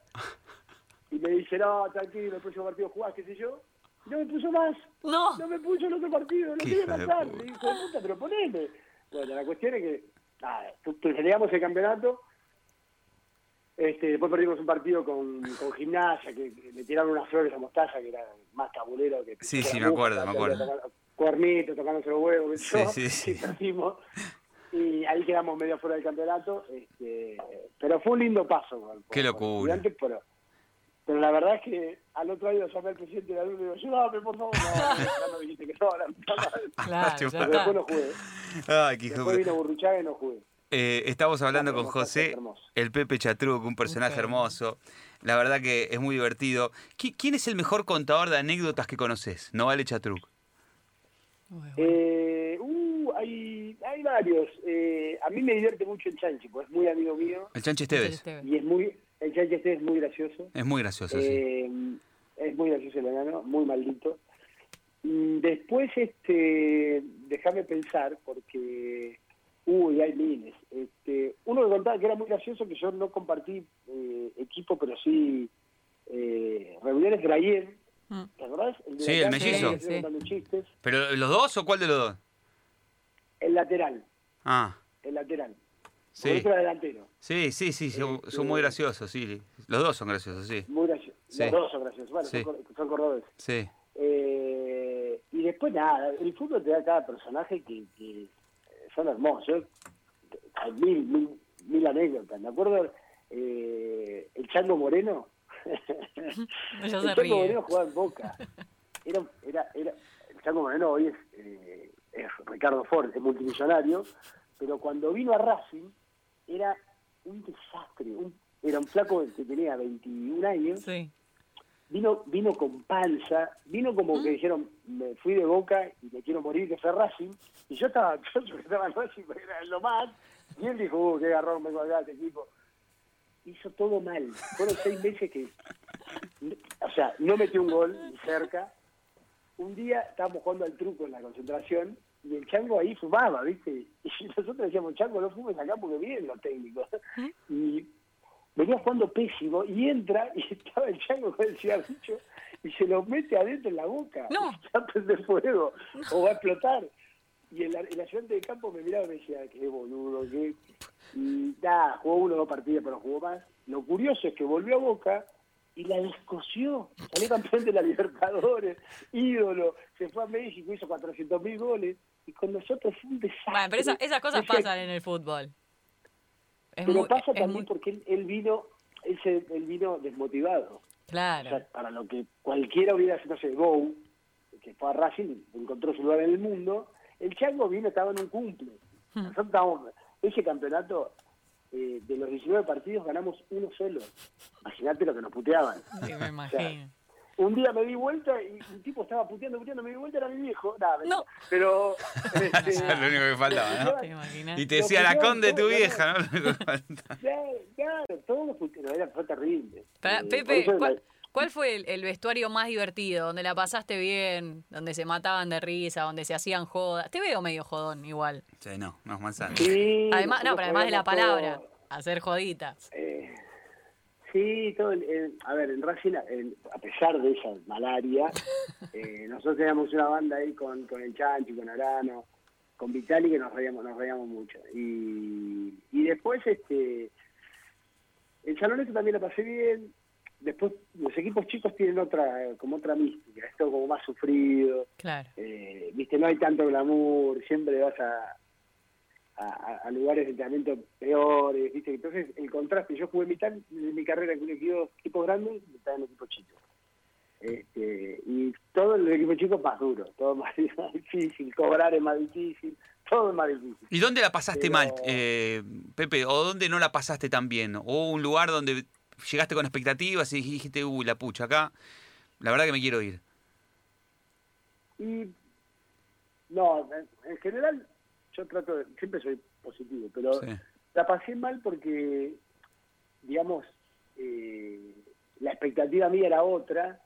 Y me dice, no, tranquilo, el próximo partido jugás, qué sé yo. Y no me puso más. No. No me puso el otro partido, no quiere pasar. Le dijo, puta, pero poneme. Bueno, la cuestión es que, nada, peleamos el campeonato. Este, después perdimos un partido con, con gimnasia, que, que le tiraron unas flores a Mostaza, que era más tabulero que... Sí, que sí, me acuerdo, me acuerdo. Cuernito, tocándose los huevos, Sí, yo, sí, sí. *laughs* y perdimos. Y ahí quedamos medio fuera del campeonato. Este, pero fue un lindo paso. por- Qué locura. Pero, pero la verdad es que al otro año llamé al presidente de la luz y digo, ayúdame, por favor. No, *laughs* ya me dijiste que no, madre. Claro, ya *laughs* Pero está. después no jugué. Ay, qué Después de- vino Burruchaga y no jugué. Eh, estamos hablando con José, el Pepe Chatruc, un personaje hermoso. La verdad que es muy divertido. ¿Qui- ¿Quién es el mejor contador de anécdotas que conoces? No vale Chatruc. Eh, hay, varios. Eh, a mí me divierte mucho el Chanchi, pues es muy amigo mío El Chanchi Esteves. Esteves. y es muy. El Chanchi este es muy gracioso. Es muy gracioso, sí. Eh, es muy gracioso el enano, muy maldito. Mm, Después, este, déjame pensar, porque, uy, hay miles. Este, uno que contaba que era muy gracioso, que yo no compartí eh, equipo, pero sí eh, reuniones Grayen, Mm. ¿te acordás? de Sí, el mellizo. chistes. ¿Pero los dos o cuál de los dos? El lateral, Ah, el lateral. sí. Por otro delantero. Sí, sí, sí, son, Este- son muy graciosos, sí. Los dos son graciosos, sí. Muy gracioso. Sí. Los dos son graciosos. Bueno, Sí. son, son cordobeses. Sí. Eh, y después nada, el fútbol te da cada personaje que, que son hermosos. Hay mil, mil, mil anécdotas. Me acuerdo eh, el Chango Moreno. *laughs* El Chango. Moreno jugaba en Boca. Era, era, era, el Chango Moreno hoy es, eh, es Ricardo Ford, es multimillonario, pero cuando vino a Racing era un desastre. Un, era un flaco que tenía 21 años Sí. vino vino con panza, vino como que dijeron, me fui de Boca y me quiero morir, que fue Racing, y yo estaba, *laughs* yo estaba en Racing, era lo más, y él dijo, uh, qué garrón me colgaba este equipo. Hizo todo mal, fueron seis meses que, o sea, no metió un gol ni cerca. Un día estábamos jugando al truco en la concentración, y el chango ahí fumaba, ¿viste? *laughs* Y nosotros decíamos, chango, no fumes acá porque vienen los técnicos. *laughs* Y venía jugando pésimo y entra y *laughs* estaba el chango con el cigarrillo y se lo mete adentro en la boca. No. Va a prender fuego o va a explotar. Y el, el ayudante de campo me miraba y me decía, qué boludo, qué... Y nada, jugó uno o dos partidos, pero jugó más. Lo curioso es que volvió a Boca y la descosió. Salió campeón de la Libertadores, ídolo, se fue a México, hizo 400 mil goles. Y con nosotros fue un desastre. Bueno, pero esa- esas cosas pasan en el fútbol. Es pero muy- pasa también muy- porque él, él vino él, se- él vino desmotivado. O Claro. sea, para lo que cualquiera hubiera sido, no sé, Gou, que fue a Racing, encontró su lugar en el mundo, el Chango vino, estaba en un cumple. Nosotros estábamos, ese campeonato, eh, de los 19 partidos ganamos uno solo. Imagínate lo que nos puteaban. Sí, me imagino. Un día me di vuelta y un tipo estaba puteando, puteando, me di vuelta, era mi viejo. Nada, No. Pero. este, *laughs* Eso es lo único que faltaba, ¿no? Y te decía la conde tu vieja, ¿no? *laughs* Claro, claro, todos los puteros, era, fue terrible. Pará, Eh, Pepe, ¿cuál, cuál fue el, el vestuario más divertido? Donde la pasaste bien, donde se mataban de risa, donde se hacían jodas. Te veo medio jodón igual. Sí, no, no es manzana. Sí, Además, no, pero además de la palabra, todo. hacer joditas. Eh, sí, todo el- el- a ver, en Racing, el- a pesar de esa malaria, *laughs* eh, nosotros teníamos una banda ahí con, con el Chanchi, con Arano, con Vitali, que nos reíamos, nos reíamos mucho. Y, y después, este, el Salonete también lo pasé bien. Después, los equipos chicos tienen otra, como otra mística, es todo como más sufrido. Claro. Eh, viste, no hay tanto glamour, siempre vas a, a, a lugares de entrenamiento peores, viste, entonces el contraste, yo jugué mitad de mi carrera en un equipo, equipo grande y mitad en un equipo chico. Este, y todo el equipo chico es más duro, todo más, más *laughs* difícil, cobrar es más difícil, todo es más difícil. ¿Y dónde la pasaste Pero- mal, eh, Pepe? ¿O dónde no la pasaste tan bien? ¿O un lugar donde llegaste con expectativas y dijiste, uy, la pucha, acá, la verdad que me quiero ir? Y no, en- en general yo trato de, siempre soy positivo, pero Sí. la pasé mal porque, digamos, eh, la expectativa mía era otra.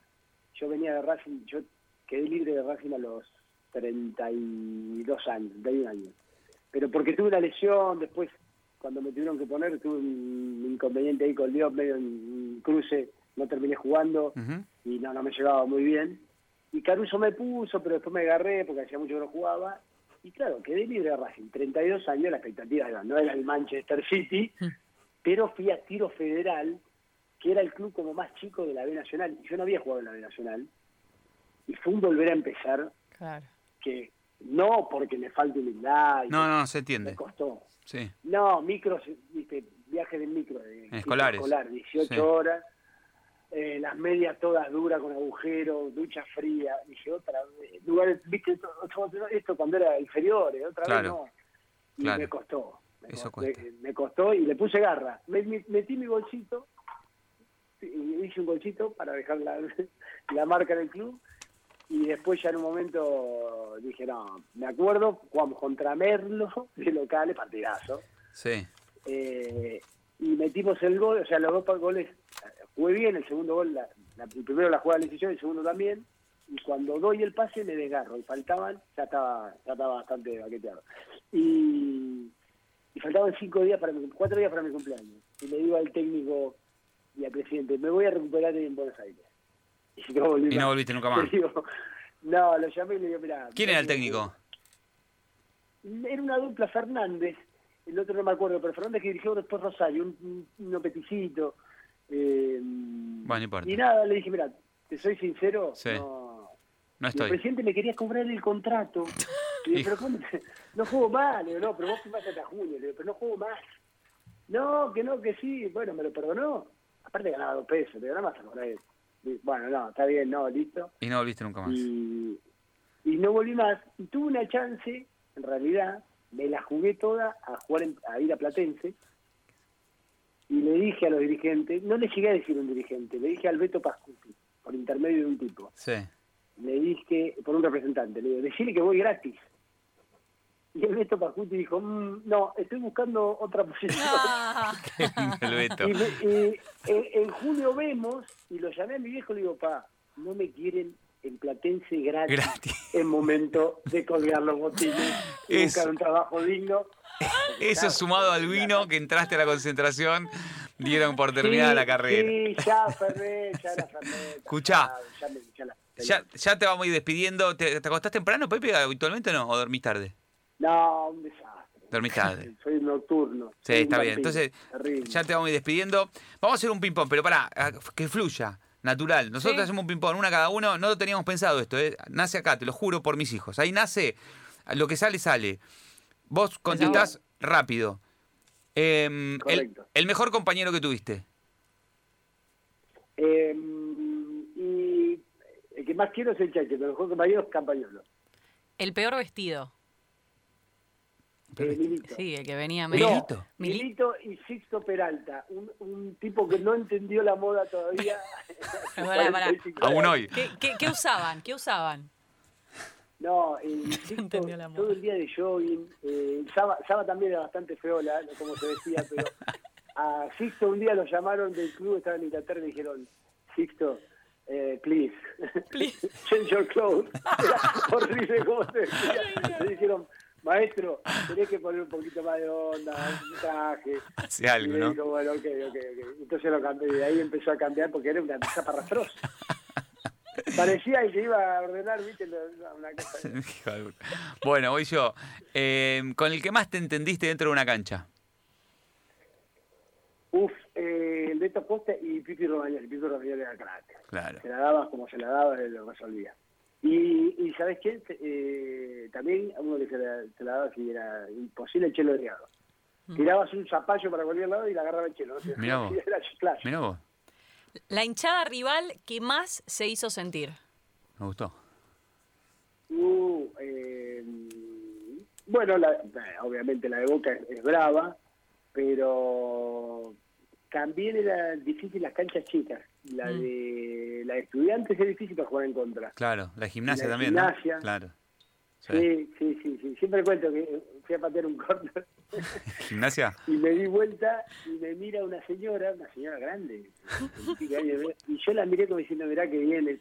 Yo venía de Racing, yo quedé libre de Racing a los 32 años, 31 años. Pero porque tuve una lesión, después cuando me tuvieron que poner, tuve un inconveniente ahí con Dios, medio en un cruce, no terminé jugando y no, no me llevaba muy bien. Y Caruso me puso, pero después me agarré porque hacía mucho que no jugaba. Y claro, quedé libre de Racing. 32 años, la expectativa era, no era el Manchester City, pero fui a Tiro Federal, que era el club como más chico de la B Nacional. Y yo no había jugado en la B Nacional. Y fue un volver a empezar Claro. que no porque me falte humildad. y No, no, se Me entiende. costó. Sí. No, micros, viste, viaje de micro. De, escolares. Escolar, 18 Sí. horas. Eh, las medias todas duras con agujeros, ducha fría. Dije, otra vez. Lugares, viste, esto, esto- cuando era inferior, eh, otra Claro. vez no. Y Claro. me costó. Me Eso costó. Me, me costó y le puse garra. Me, me- metí mi bolsito, hice un bolsito para dejar la, *laughs* la marca del club. Y después ya en un momento dije, no, me acuerdo, jugamos contra Merlo, *laughs* de locales, partidazo. Sí. Eh, y metimos el gol, o sea, los dos goles, jugué bien, el segundo gol, la- la- el primero la jugada de decisión, el segundo también, y cuando doy el pase me desgarro, y faltaban, ya estaba, ya estaba bastante baqueteado. Y, y faltaban cinco días para mi, cuatro días para mi cumpleaños, y le digo al técnico y al presidente, me voy a recuperar en Buenos Aires. *laughs* Y no volví Y no volviste nunca *laughs* más. Digo, no, lo llamé y le digo, mira. ¿Quién era el técnico? Era una dupla Fernández, el otro no me acuerdo, pero Fernández que dirigió después Rosario, un, un, un peticito. Eh, Bueno, no importa. y nada, le dije, mira, te soy sincero, Sí. no, No y el estoy. presidente me quería cobrar el contrato. Y *laughs* le digo, pero ¿cómo te- no juego más, le digo, no, pero vos firmaste hasta junio, le digo, pero no juego más. No, que no, que sí, bueno, me lo perdonó. Aparte ganaba dos pesos, le digo, nada más a cobrar eso. Y, Bueno, no, está bien, no, listo Y no volviste nunca más. y, y no volví más. Y tuve una chance, en realidad, me la jugué toda a jugar en- a ir a Platense. Y le dije a los dirigentes, no le llegué a decir a un dirigente, le dije al Beto Pascuti, por intermedio de un tipo. Sí. Le dije, por un representante, le digo, decirle que voy gratis. Y el Beto Pascuti dijo, "Mm, no, estoy buscando otra posición. El *laughs* Beto. Y, me- y en, en julio vemos, y lo llamé a mi viejo y le digo, pa, no me quieren en Platense gratis. Gratis. Es momento de colgar los botines y *laughs* buscar un trabajo digno. *laughs* Eso sumado al vino que entraste a la concentración, dieron por terminada Sí, la carrera. Sí, ya *laughs* Fernet, ya la Fernet. Escuchá. Ya, ya me- ya la- Ya, ya te vamos a ir despidiendo. ¿Te, te acostás temprano, Pepe, habitualmente o no? ¿O dormís tarde? No, un desastre. Dormís tarde. *laughs* Soy nocturno. Sí, soy está bien. Entonces, terrible. ya te vamos a ir despidiendo. Vamos a hacer un ping-pong, pero pará, ah, que fluya, natural. Nosotros Sí. hacemos un ping-pong, una cada uno. No lo teníamos pensado esto, ¿eh? Nace acá, te lo juro por mis hijos. Ahí nace, lo que sale, sale. Vos contestás rápido. Em, el, mejor compañero que tuviste. Eh, y el que más quiero es el Chacho, pero el mejor compañero es Campañolo. el peor vestido. Eh, Milito. Sí, el que venía No, Milito. Mili- Milito y Sixto Peralta, un, un tipo que no entendió la moda todavía. *laughs* *laughs* Pará, pará. 45 Aún hoy. ¿Qué, qué, qué usaban? ¿Qué usaban? No, *laughs* moda. todo el día de jogging. Eh, Saba, Saba también era bastante feola, como se decía, pero *laughs* a Sixto un día lo llamaron del club, estaba en Inglaterra y le dijeron, Sixto, eh, please, *laughs* change your clothes. Era horrible como se decía. Le dijeron, maestro, tenés que poner un poquito más de onda, un traje. Hace algo, y le ¿no? dijo, bueno, ok, ok, ok. Entonces lo cambié, y de ahí empezó a cambiar porque era una zaparrastrosa. Parecía el que iba a ordenar, viste, una cosa. *laughs* Bueno, voy yo. Eh, con el que más te entendiste dentro de una cancha. Uf, eh, el Beto Costa y Pipi Romagnoli. Pipi Romagnoli era crack. Claro. Se la daba como se la daba, lo resolvía. Y, y ¿sabes qué? Eh, también a uno que se la, se la daba si era imposible el chelo Delgado. Tirabas un zapallo para cualquier lado y la agarraba el chelo. Mirá vos. *laughs* Era. Mirá vos, La hinchada rival que más se hizo sentir. me gustó. Uh, eh, bueno, la- obviamente la de Boca es, es brava, pero también era difícil las canchas chicas. La Mm. de la de estudiantes es difícil para jugar en contra. Claro, la gimnasia La también, gimnasia. ¿no? Claro. Sí. Sí, sí, sí, sí. Siempre cuento que fui a patear un corner *laughs* ¿Gimnasia? y me di vuelta y me mira una señora, una señora grande, y yo la miré como diciendo, mirá que viene,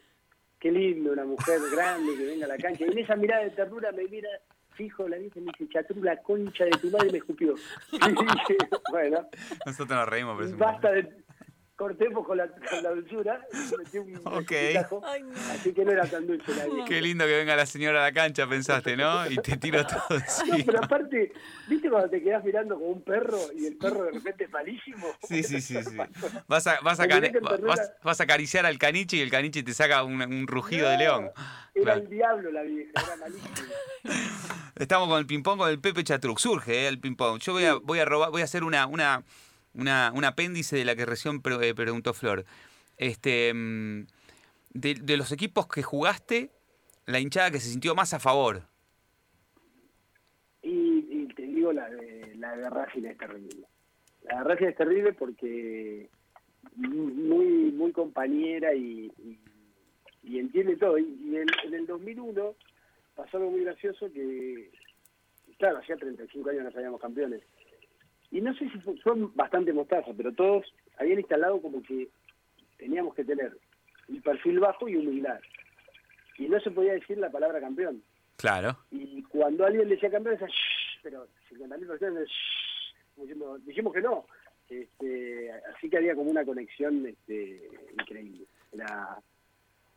qué lindo, una mujer grande que venga a la cancha. Y en esa mirada de ternura me mira fijo la vieja y me dice, Chatru, la concha de tu madre me escupió. *laughs* Y dije, bueno, Nosotros nos reímos, pero basta de... Cortemos con la, con la dulzura, y metí un Ok. escupitajo, Ay, no. así que no era tan dulce la vieja. Qué lindo que venga la señora a la cancha, pensaste, ¿no? Y te tiro *laughs* todo No, encima. pero aparte, ¿viste cuando te quedás mirando como un perro y el perro de repente es malísimo? Sí, sí, sí, sí. *laughs* Vas a, vas, a vas, vas a acariciar al caniche y el caniche te saca un, un rugido de león. Era Claro. el diablo la vieja, era malísima. Estamos con el ping-pong con el Pepe Chatruc. Surge eh, el ping-pong. Yo voy a, voy a robar, voy a hacer una, una, una, un apéndice de la que recién eh, preguntó Flor. Este, mm, de, los equipos que jugaste, la hinchada que se sintió más a favor. Y, y te digo, la de, la de Racing es terrible. La de Racing es terrible porque muy muy compañera y, y, y entiende todo. Y, y en, en el 2001 pasó algo muy gracioso que, claro, hacía 35 años no salíamos campeones. Y no sé si fue bastante mostaza, pero todos habían instalado como que teníamos que tener un perfil bajo y humildad. Y no se podía decir la palabra campeón. Claro. Y cuando alguien decía campeón, decía, "Shh", pero 50.000 personas diciendo, dijimos que no. Este, así que había como una conexión este, increíble. Era,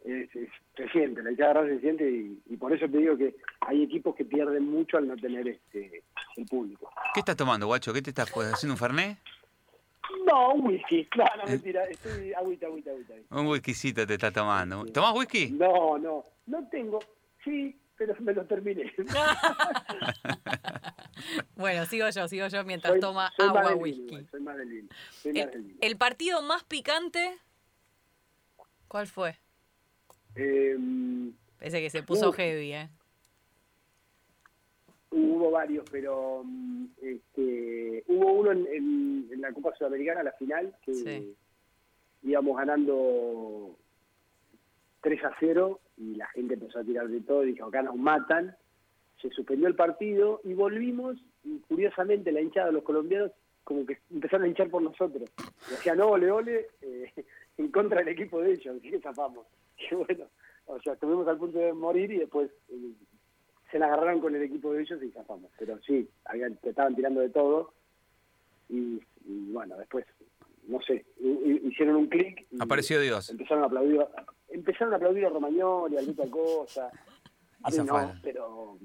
es- es- se siente, la hinchada de Racing se siente y, y por eso te digo que hay equipos que pierden mucho al no tener este el público. ¿Qué estás tomando, guacho? ¿Qué te estás pues, haciendo un fernet? No, un whisky, *laughs* no, no, mentira, estoy agüita, agüita, agüita. Un whiskycito te estás tomando. ¿Tomás whisky? No, no, no tengo, sí, pero me lo terminé. *laughs* Bueno, sigo yo, sigo yo mientras Soy- toma soy agua del whisky. soy más del vino, soy El, vino. el partido más picante, ¿cuál fue? Em, Parece que se puso Uh. heavy, ¿eh? Hubo varios, pero mm, este, hubo uno en, en- en la Copa Sudamericana, la final, que Sí. íbamos ganando 3 a 0 y la gente empezó a tirar de todo y dijo, acá nos matan. Se suspendió el partido y volvimos y curiosamente la hinchada de los colombianos como que empezaron a hinchar por nosotros. Decían, ole, ole, eh, *laughs* en contra del equipo de ellos, así *laughs* que zafamos. Qué bueno, o sea, estuvimos al punto de morir y después eh, se la agarraron con el equipo de ellos y zafamos. Pero sí, habían, te estaban tirando de todo y, y bueno, después, no sé, hi- hi- hicieron un clic. y Apareció Dios. Empezaron a aplaudir, empezaron a aplaudir a Romagnoli, a Luis Acosta. A Y mí no, pero,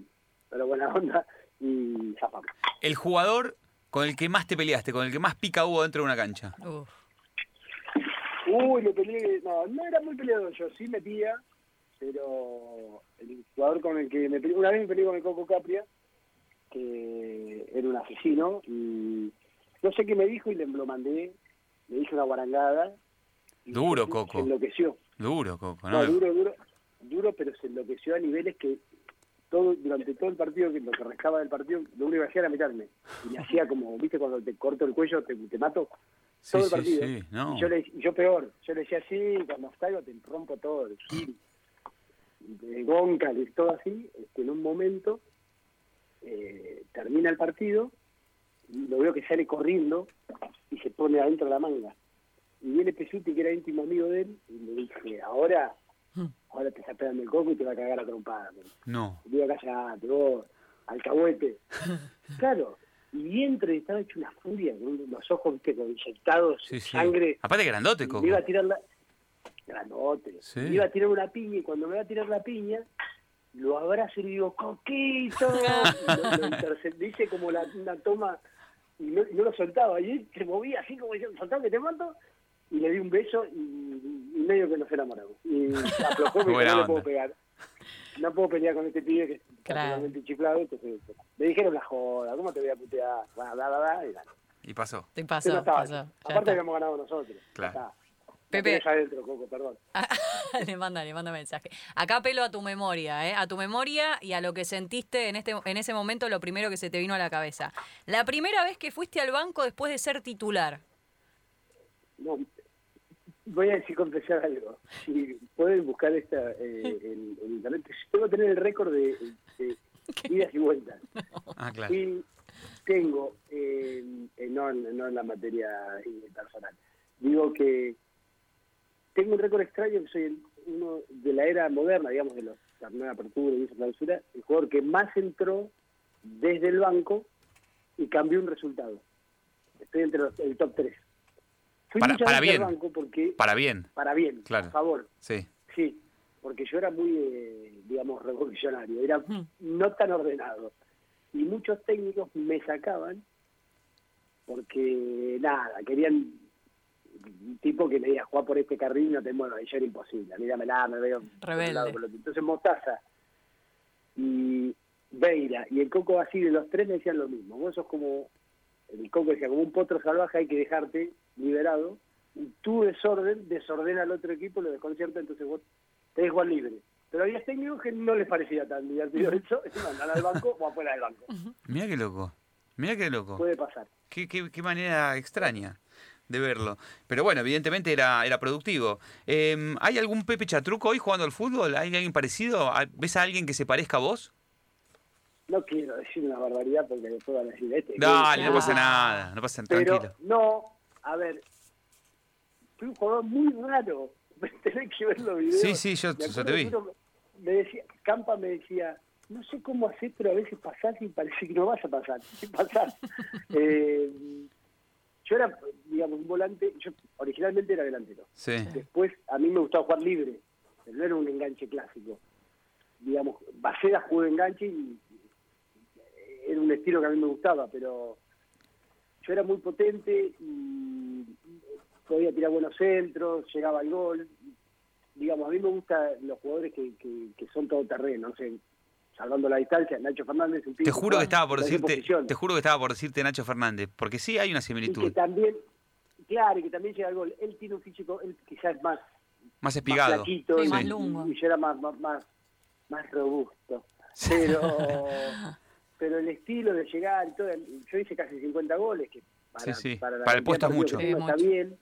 pero buena onda y zafamos. El jugador con el que más te peleaste, con el que más pica hubo dentro de una cancha. Uf. Uy, me peleé, no, no era muy peleador, yo sí metía, pero el jugador con el que me peleé, una vez me peleé con el Coco Capria, que era un asesino, y no sé qué me dijo y le lo mandé, le dije una guarangada. y Duro, se- Coco. Se enloqueció. Duro, Coco, No, ¿no? duro, duro, duro, pero se enloqueció a niveles que todo durante todo el partido, que lo que restaba del partido, lo único que hacía era meterme. Y me hacía como, ¿viste? Cuando te corto el cuello, te, te mato. Sí, Todo el partido. sí, no. Yo, le, yo peor, yo le decía así, cuando salgo te rompo todo, de gil, de todo así. Este, en un momento eh, termina el partido, y lo veo que sale corriendo y se pone adentro de la manga. Y viene Pesuti, que era íntimo amigo de él, y le dije, ahora, ahora te está pegando el coco y te va a cagar a trompada. No. Y digo, callate, vos, alcahuete. *laughs* claro, y y estaba hecho una furia, con los ojos, viste, con inyectados, Sí, sí. sangre. Aparte grandote, Coco. me iba a tirar la... Sí. Me iba a tirar una piña y cuando me va a tirar la piña, lo abrazo y le digo, ¡Coquito! *laughs* Lo, dice como la, una toma y no, lo soltaba. Y él se movía así como diciendo, soltame que te mato. Y le di un beso y, y medio que nos enamoramos. Y *laughs* aflojó, Buena no le puedo pegar. No puedo pelear con este pibe que Claro. totalmente chiflado. Entonces, me dijeron la joda, ¿cómo te voy a putear? Bla, bla, bla, bla, y nada. Y pasó. Te Pero pasó, ya Aparte hemos ganado nosotros. Claro. está. Pepe. La tenés adentro, Coco, perdón. *laughs* le manda, le manda mensaje. Acá apelo a tu memoria, ¿eh? a tu memoria y a lo que sentiste en este en ese momento, lo primero que se te vino a la cabeza. La primera vez que fuiste al banco después de ser titular. No, voy a decir confesar algo. Si pueden buscar esta eh, *laughs* en, en internet, tengo que tener el récord de, *laughs* idas y vueltas. *laughs* Ah, claro. Y tengo, eh, no, en- no en la materia eh, personal, digo que tengo un récord extraño que soy el- uno de la era moderna, digamos, de los torneos de apertura y esa clausura, el jugador que más entró desde el banco y cambió un resultado. Estoy entre los, el top 3. Fui Para- para bien. banco porque, Para bien. para bien, Claro. a favor. Sí. Sí, porque yo era muy, eh, digamos, *laughs* revolucionario, era no tan ordenado. Y muchos técnicos me sacaban porque, nada, querían un tipo que me diga, jugar por este carril, no te muevas, y yo era imposible, míramela, me veo Rebelde. lado, por otro. Entonces Mostaza y Beira y el Coco Basile, los tres me decían lo mismo. Vos sos como, el Coco decía, como un potro salvaje, hay que dejarte liberado. Y tu desorden desordena al otro equipo, lo desconcierta, entonces vos te dejas libre. Pero había técnicos que no les parecía tan divertido eso, y mandan al banco o afuera del banco. Mira qué loco. Mira qué loco. Puede pasar. Qué, qué- qué manera extraña de verlo. Pero bueno, evidentemente era, era productivo. Eh, ¿Hay algún Pepe Chatruco hoy jugando al fútbol? ¿Hay alguien parecido? ¿Ves a alguien que se parezca a vos? No quiero decir una barbaridad porque después van a decir este. Dale, no pasa nada. No pasa Pero tranquilo. no, a ver, fui un jugador muy raro. *laughs* Tenés que ver los videos. Sí, sí, yo- yo te vi. Me decía, Campa me decía, no sé cómo hacer, pero a veces pasás y parece que no vas a pasar. Y *laughs* pasás. Eh, yo era, digamos, un volante, yo originalmente era delantero. Sí. Después a mí me gustaba jugar libre, pero no era un enganche clásico. Digamos, Baceda jugó de enganche y era un estilo que a mí me gustaba, pero yo era muy potente y podía tirar buenos centros, llegaba al gol. Digamos, a mí me gustan los jugadores que, que, que son todoterreno, no sé, salvando la distancia, Nacho Fernández. un Te juro que estaba por decirte, te juro que estaba por decirte Nacho Fernández, porque sí hay una Y que similitud. también, claro, y que también llega al gol. Él tiene un físico, él quizás es más Más más espigado. flaquito Sí, y, más y- lungo. y yo era más, más, más, más robusto. Pero, *laughs* pero el estilo de llegar y todo, yo hice casi 50 goles, que para, Sí, sí, para, la para el puesto es mucho. está mucho. bien,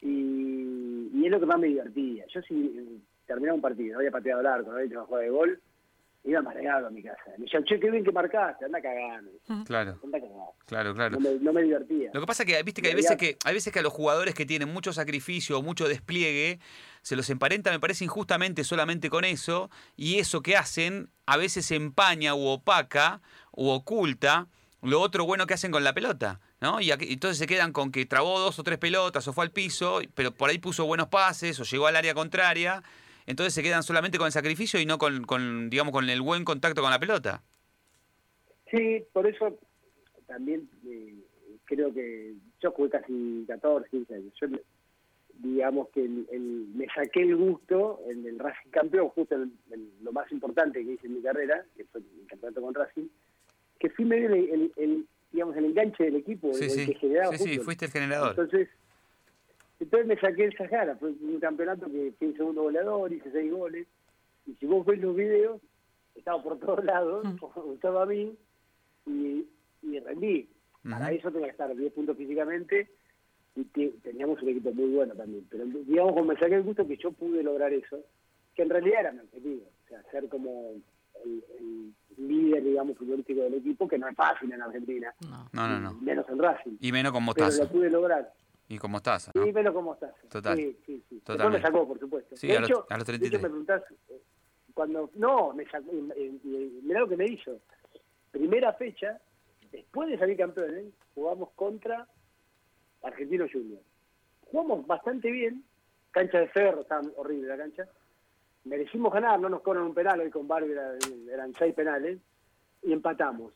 Y, y es lo que más me divertía. Yo si terminaba un partido, no había pateado el arco, no había hecho una jugada de gol, iba amargado a mi casa. Me decían, che, qué bien que marcaste, anda cagando. Claro, Anda cagando. claro, claro. No me, no me divertía. Lo que pasa que viste que hay veces que hay veces que a los jugadores que tienen mucho sacrificio o mucho despliegue se los emparenta, me parece injustamente solamente con eso y eso que hacen a veces empaña u opaca u oculta lo otro bueno que hacen con la pelota, ¿no? Y aquí- entonces se quedan con que trabó dos o tres pelotas o fue al piso, pero por ahí puso buenos pases o llegó al área contraria, entonces se quedan solamente con el sacrificio y no con, digamos con el buen contacto con la pelota. Sí, por eso también eh, creo que yo jugué casi 14, 15 años. Yo, digamos que el- el- me saqué el gusto en el Racing campeón, justo en lo más importante que hice en mi carrera, que fue el campeonato con Racing, que fui medio el, el- el, digamos, el enganche del equipo, Sí, el, sí, que generaba sí, sí, fuiste el generador. Entonces, entonces me saqué el Sahara, fue un campeonato que fui segundo goleador, hice seis goles, y si vos ves los videos, estaba por todos lados, Mm. estaba a mí, y, y rendí. Para eso tenía que estar 10 puntos físicamente, y te- teníamos un equipo muy bueno también. Pero digamos, como me saqué el gusto que yo pude lograr eso, que en realidad era mi objetivo, o sea, ser como el, el líder, digamos, futbolístico del equipo, que no es fácil en Argentina, No. No, no, no. menos en Racing. Y menos con Pero mostaza. lo pude lograr. Y con mostaza, ¿no? Sí, pero cómo estás. Total. Sí, sí, sí. Después Totalmente. me sacó, por supuesto. Sí, de, a los- hecho, a los de hecho, 33. me preguntás, eh, cuando... No, me sacó, eh, eh, mirá lo que me hizo. Primera fecha, después de salir campeones, jugamos contra Argentino Junior. Jugamos bastante bien, cancha de ferro, estaba horrible la cancha. Merecimos ganar, no nos cobran un penal, hoy con Barbie era- eran seis penales, y empatamos.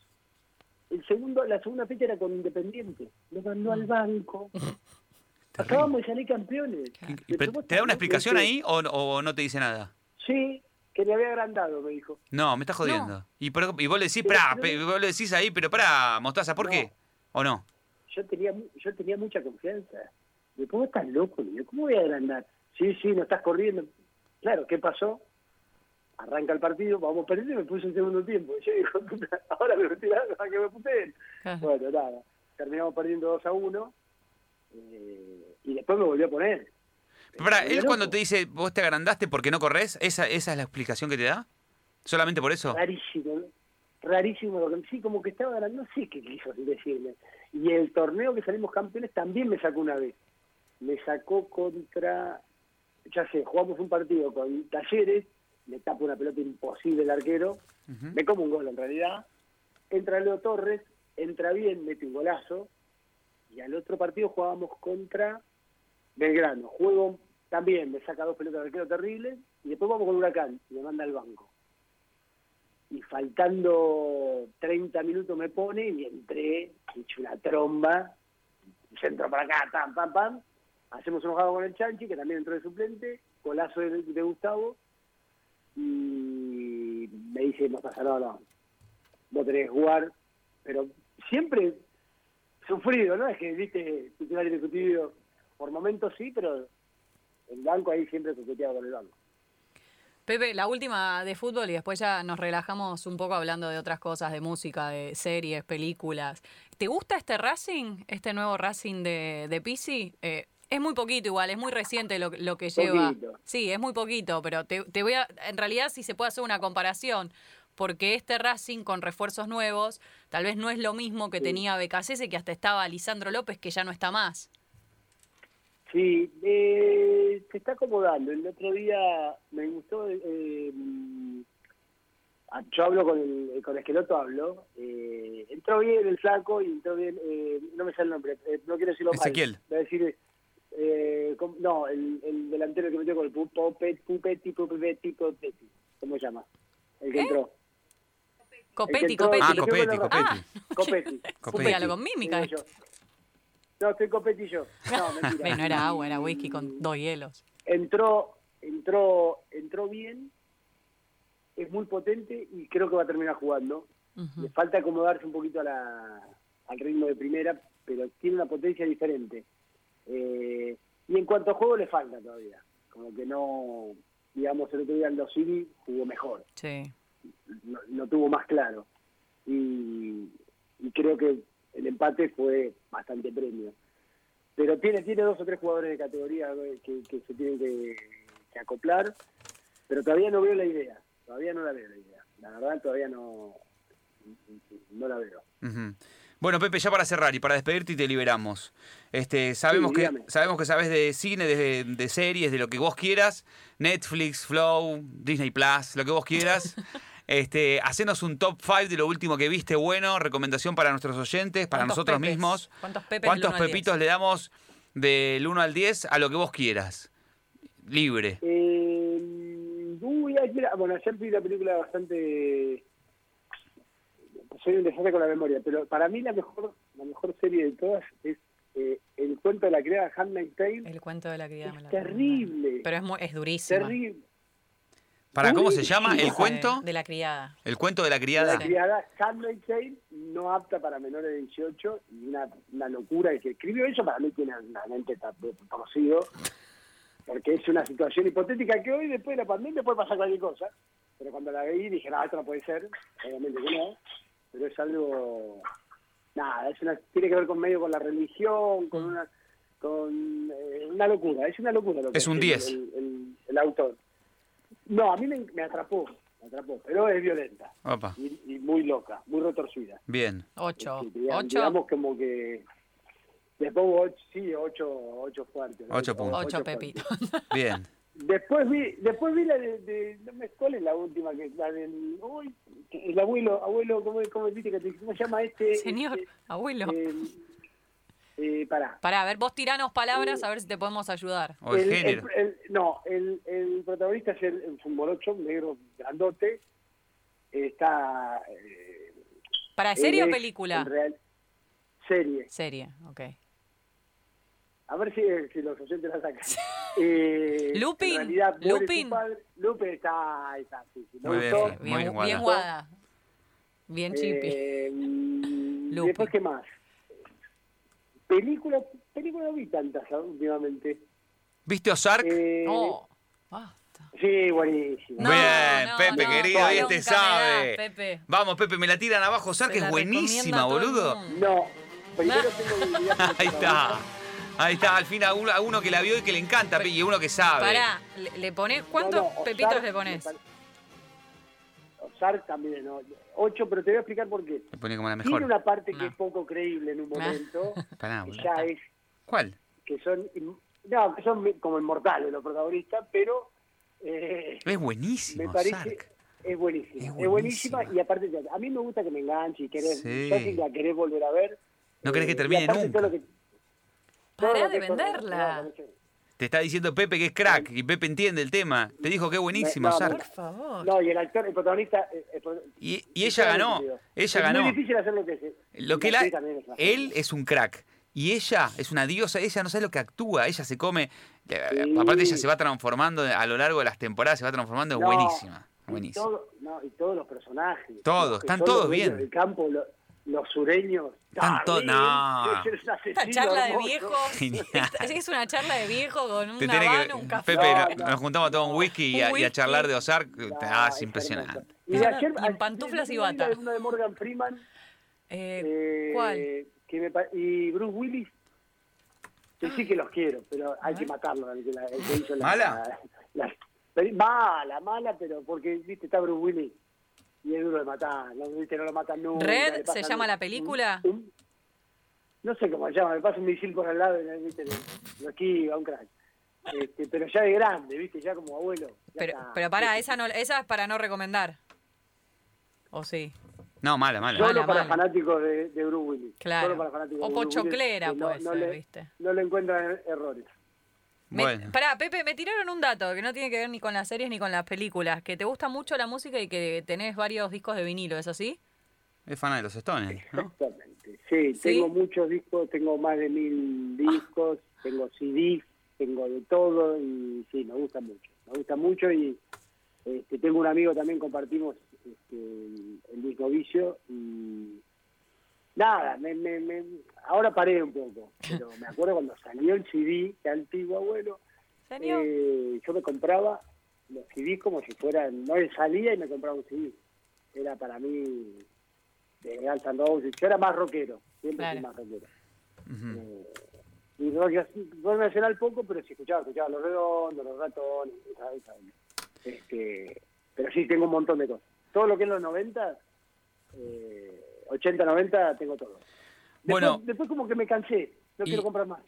El segundo, la segunda fecha era con Independiente, nos mandó al banco. *laughs* Acabamos de salir campeones. ¿Y- y Me pero preguntó, ¿Te da una ¿no? explicación ahí o, o no te dice nada? Sí, que le había agrandado, me dijo. No, me estás jodiendo. Y, pero- y vos le decís, Pero- vos le decís ahí, pero pará, mostaza, ¿por No. qué? ¿O no? Yo tenía mu- yo tenía mucha confianza. Me ¿cómo estás loco? Le digo, ¿cómo voy a agrandar? Sí, sí, no estás corriendo. Claro, ¿qué pasó? Arranca el partido, vamos perdiendo y me puse el segundo tiempo. Y yo digo, *laughs* "Puta, ahora me metí a que me puteen. Bueno, nada, terminamos perdiendo 2 a 1 eh, y después me volvió a poner. Volvió él cuando te dice, vos te agrandaste porque no corres, ¿esa, ¿esa es la explicación que te da? ¿Solamente por eso? Rarísimo, ¿no? rarísimo lo que sí, como que estaba ganando, no sé qué quiso decirme. Y el torneo que salimos campeones también me sacó una vez. Me sacó contra, ya sé, jugamos un partido con Talleres, le tapa una pelota imposible el arquero, me como un gol en realidad, entra Leo Torres, entra bien, mete un golazo, y al otro partido jugábamos contra Belgrano, juego también, me saca dos pelotas de arquero terribles, y después vamos con Huracán, y me manda al banco. Y faltando 30 minutos me pone, y entré, he hecho una tromba, centro para acá, pam, pam, pam, hacemos un jugado con el Chanchi, que también entró de suplente, golazo de, de Gustavo, y me dice, no pasa nada, no, vos tenés que jugar, pero siempre sufrido, ¿no? Es que, viste, titular indiscutido, por momentos sí, pero el banco ahí siempre coqueteaba con el banco. Pepe, la última de fútbol y después ya nos relajamos un poco hablando de otras cosas, de música, de series, películas. ¿Te gusta este Racing, este nuevo Racing de, de Pisi? Eh, es muy poquito igual, es muy reciente lo, lo que lleva. Poquito. Sí, es muy poquito, pero te, te voy a, en realidad si se puede hacer una comparación, porque este Racing con refuerzos nuevos tal vez no es lo mismo que Sí. tenía Becasese, que hasta estaba Lisandro López, que ya no está más. Sí, eh, se está acomodando. El otro día me gustó, eh, mm, yo hablo con el, con Esqueloto, hablo, eh, entró bien el flaco y entró bien, eh, no me sale el nombre, eh, no quiero decirlo mal. Ezequiel. Voy a decir, eh, no, el, el delantero que metió con el Pupet, Pupetti, Pupetti, Pupetti, ¿cómo se llama? El que ¿Eh? entró. Copetti, entró- Copetti. Ah, *laughs* Copetti, Copetti. Ah, Copetti. Copetti. Con mímica. yo. No, estoy Copetti yo. No, *laughs* mentira. No era agua, era whisky con dos hielos. entró entró entró bien es muy potente y creo que va a terminar jugando le falta acomodarse un poquito a la, al ritmo de primera pero tiene una potencia diferente Eh, y en cuanto a juego le falta todavía. Como que no digamos el otro día en los City jugó mejor. Sí. no tuvo más claro. Y, y creo que el empate fue bastante premio. Pero tiene tiene dos o tres jugadores de categoría eh, que, que se tienen que, que acoplar pero todavía no veo la idea. Todavía no la veo la idea. La verdad todavía no no la veo. Ujú. Bueno, Pepe, ya para cerrar y para despedirte y te liberamos. Este, sabemos, Sí, que, sabemos que sabes de cine, de, de series, de lo que vos quieras. Netflix, Flow, Disney Plus, lo que vos quieras. *laughs* Este, hacenos un top 5 de lo último que viste bueno, recomendación para nuestros oyentes, para ¿Cuántos nosotros pepes? mismos. ¿Cuántos pepes ¿Cuántos pepitos le damos del 1 al 10 a lo que vos quieras? Libre. eh, uy, ay, mira, bueno ayer vi una película bastante soy un desastre con la memoria pero para mí la mejor la mejor serie de todas es eh, el cuento de la criada Handmaid's Tale El cuento de la criada. me es la terrible Pero es, muy, es durísimo. terrible ¿Para cómo se llama? ¿El cuento? De la criada. ¿El cuento de la criada? La criada Handmaid's Tale no apta para menores de 18 y una, una locura. El que escribió eso para mí tiene una mente conocido porque es una situación hipotética que hoy después de la pandemia puede pasar cualquier cosa. pero cuando la vi dije, no, esto no puede ser, obviamente que no, pero es algo, nada, es una, tiene que ver con medio con la religión, con una, con eh, una locura, es una locura lo que Es un hace 10. El, el- el autor. No, a mí me, me atrapó, me atrapó, pero es violenta Opa, y, y muy loca, muy retorcida. bien. Ocho. Sí, digamos, Ocho. digamos como que le pongo ocho, sí, ocho, ocho fuertes. ¿no? Ocho puntos. Ocho fuertes. Pepito. Bien. Después vi, después vi la de, de- no me ¿cuál es la última que la del uy, que el abuelo, abuelo, ¿cómo, cómo viste que te- cómo se llama este? Señor, Este, abuelo. eh, eh, pará. Pará, a ver, vos tiranos palabras a ver si te podemos ayudar. O el género. el- no, el, el protagonista es, el, es un negro grandote. Está. Eh, ¿Para serie o película? en real- serie. Serie, ok. A ver si, si los oyentes la sacan. Eh, Lupin, en realidad Lupin. padre. Lupin está, ahí está, sí, sí, Muy bien, gustó. muy Bien, bien, Guada. bien guada. Bien chipi. Eh, mm, Lupin. después, ¿qué más? Películas, películas no vi tantas últimamente. ¿Viste Ozark? Eh, oh, basta. Sí, buenísimo. No, Bien, no, Pepe, no, querido, este me sabe. das, Pepe. Vamos, Pepe, me la tiran abajo. Ozark es buenísima, boludo. No, primero tengo que *laughs* Ahí es está. Ahí está, al fin a uno, a uno que la vio y que le encanta, y uno que sabe. Pará, ¿le, ponés, ¿cuántos No, no, pepitos Ozark le pones? Ozark también, ¿no? Ocho, pero te voy a explicar por qué. Le pone como la Tiene mejor. una parte que es poco creíble en un momento. *laughs* Pará, que boludo. ya es ¿Cuál? que son no que son como inmortales los protagonistas pero eh, Es buenísimo, me parece Ozark. es buenísima Es es, buenísima y aparte a mí me gusta que me enganche y querés Sí. ya si la querés volver a ver No querés que eh, termine nunca. todo lo que- lo de venderla. Te está diciendo Pepe que es crack y Pepe entiende el tema. Te dijo que es buenísimo, No. Por favor. no, y el actor el protagonista eh, el pro- Y, y ella ganó. Ella es ganó. muy difícil hacer lo que es Lo que la es él es un crack. Y ella es una diosa, ella no sabe lo que actúa, ella se come, eh, Sí. aparte ella se va transformando a lo largo de las temporadas, se va transformando, es No, buenísima, y buenísima. todo- no, y todos los personajes Todos, están todos bien. del campo lo- los sureños Están to- Darling, no. *laughs* es Esta charla de viejos. *laughs* Genial. Es una charla de viejo con un Te tenés que- habano, un café. Pepe, No, no- no. nos juntamos a tomar un whisky y a, y a whisky. charlar de Ozark, No, ah, es es impresionante. Y de ayer, y en pantuflas y bata. Uno de Morgan Freeman. Eh, eh, ¿Cuál? que me pa- y Bruce Willis. Que sí que los quiero, pero hay que matarlo. El que, la- el que hizo la- ¿Mala? la- la- mala, mala, pero porque, viste, está Bruce Willis. Y es duro de matar. No, viste, no lo matan nunca. Red se llama un- la película. un- no sé cómo se llama, me pasa un misil por al lado y viste, lo- lo esquiva, un crack. Este, pero ya de grande, viste, ya como abuelo. ya pero, está. pero pará, esa, no, esa es para no recomendar. ¿O sí? No, mala, mala. Solo Mala, para mala. fanáticos de, de Bruce Willis. Claro. Solo para fanáticos O de Bruce Willis, pochoclera no- puede no ser, le- ¿viste? No le encuentran er- Me- Bueno, Pará, Pepe, me tiraron un dato que no tiene que ver ni con las series ni con las películas. Que te gusta mucho la música y que tenés varios discos de vinilo, ¿es así? es fan de los Stones, ¿no? Exactamente. Sí, ¿Sí? tengo muchos discos, tengo más de mil discos, tengo CDs, tengo de todo y sí, me gusta mucho. Me gusta mucho y este, tengo un amigo también, compartimos este, el disco vicio y nada, me, me, me- ahora paré un poco, pero me acuerdo cuando salió el CD, que antiguo abuelo, eh, yo me compraba los CDs como si fueran, no salía y me compraba un CD. Era para mí de Guns N' Roses. Yo era más rockero, siempre fui Claro. más rockero. Ujú. Eh, y rock, rock nacional poco, pero sí escuchaba, escuchaba Los Redondos, Los Ratones, este, pero sí, tengo un montón de cosas. Todo lo que es los 90, eh, 80, 90, tengo todo. Después, Bueno. después como que me cansé, no Y- quiero comprar más.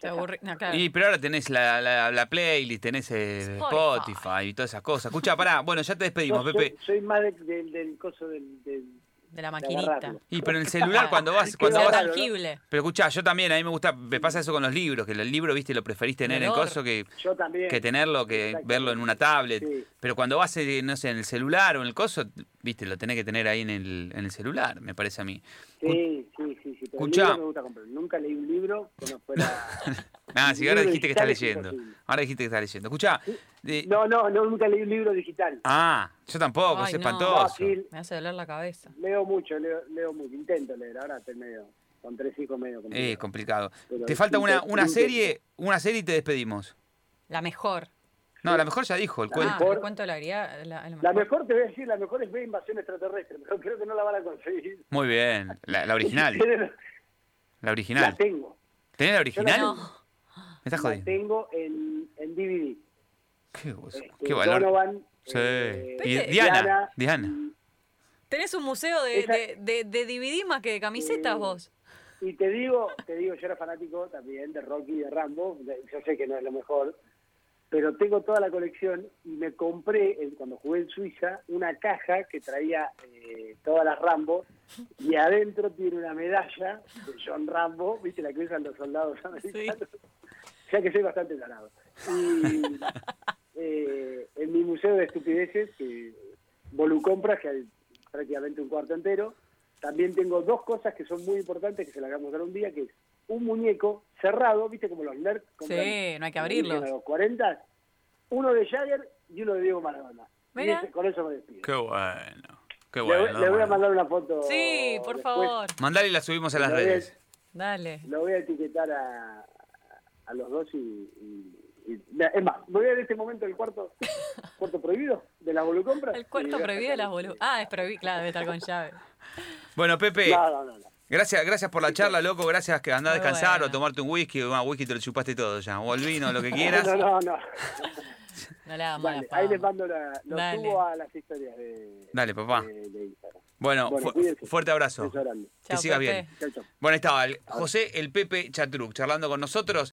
No, claro. Y pero ahora tenés la, la, la playlist, tenés eh, Spotify. Spotify y todas esas cosas. Escucha, pará, bueno, ya te despedimos, Pepe. soy, soy más de- del- del coso del, del, de la maquinita. Y pero en el celular *laughs* cuando vas, cuando vas, tangible. Pero escuchá, yo también, a mí me gusta, me pasa eso con los libros, que el libro, viste, lo preferís tener en olor. coso que, Yo también. que tenerlo, que verlo en una tablet. Sí. Pero cuando vas, eh, no sé, en el celular o en el coso, viste, lo tenés que tener ahí en el, en el celular, me parece a mí. Sí, sí, sí, sí. Pero Escuchá. me gusta comprar. Nunca leí un libro que no fuera... *laughs* Ah, sí, ahora dijiste que estás es leyendo. imposible. Ahora dijiste que estás leyendo. Escuchá. de- No, no, no, nunca leí un libro digital. Ah, yo tampoco, Ay, es no. espantoso. No, sí, Me hace doler la cabeza. leo mucho, leo, leo mucho. Intento leer. Ahora estoy medio... Con tres hijos medio... Complicado. complicado. Pero Te falta una, una serie, una serie y te despedimos. La mejor. No, la mejor ya dijo, el cuento. Ah, mejor- el cuento de la la, la La mejor. mejor, te voy a decir, la mejor es ver invasión extraterrestre, pero creo que no la van a conseguir. Muy bien. La, la original. *laughs* La La original. tengo. ¿Tenés la original? la No. Me estás La jodiendo. tengo en, en DVD. Qué, Este, qué valor. Donovan, Sí. eh, Y. Diana. Diana. Tenés un museo de, Esa- de, de, de DVD más que de camisetas Eh, vos. Y te digo, te digo, yo era fanático también de Rocky y de Rambo, de- yo sé que no es lo mejor, pero tengo toda la colección y me compré, cuando jugué en Suiza, una caja que traía eh, todas las Rambo y adentro tiene una medalla de John Rambo, viste la que usan los soldados americanos. O sea *laughs* que soy bastante tarado. Y eh, en mi museo de estupideces, que Volucompras, que hay prácticamente un cuarto entero, también tengo dos cosas que son muy importantes, que se las vamos a dar un día, que es un muñeco cerrado, viste como los nerds. Sí, no hay que como abrirlos. dicen A los 40, uno de Jagger y uno de Diego Maradona. Y Mira. ese- con eso me despido. Qué bueno. Qué le, bueno. voy- le voy a mandar una foto. Sí, por después. favor. Mandale y la subimos a las Lo voy a- redes. Dale. Lo voy a etiquetar a, a los dos y, Es más, voy a ver este momento el cuarto cuarto prohibido de la volucompra. El cuarto prohibido de las boludas. Ah, es prohibido, claro, debe estar con llave. Bueno, Pepe, No, no, no. Gracias, gracias por la charla, loco. Gracias que andás a Muy descansar bueno. o tomarte un whisky. Bueno, whisky te lo chupaste todo ya. O el vino, lo que *laughs* quieras. No, no, no. No le hagas Vale, ahí les mando la, lo Dale. subo a las historias de, Dale, papá. de, de Instagram. Bueno, Bueno, fu- cuídense. fuerte abrazo. Que sigas bien. Chau, chau. Bueno, estaba el José el Pepe Chatruc charlando con nosotros.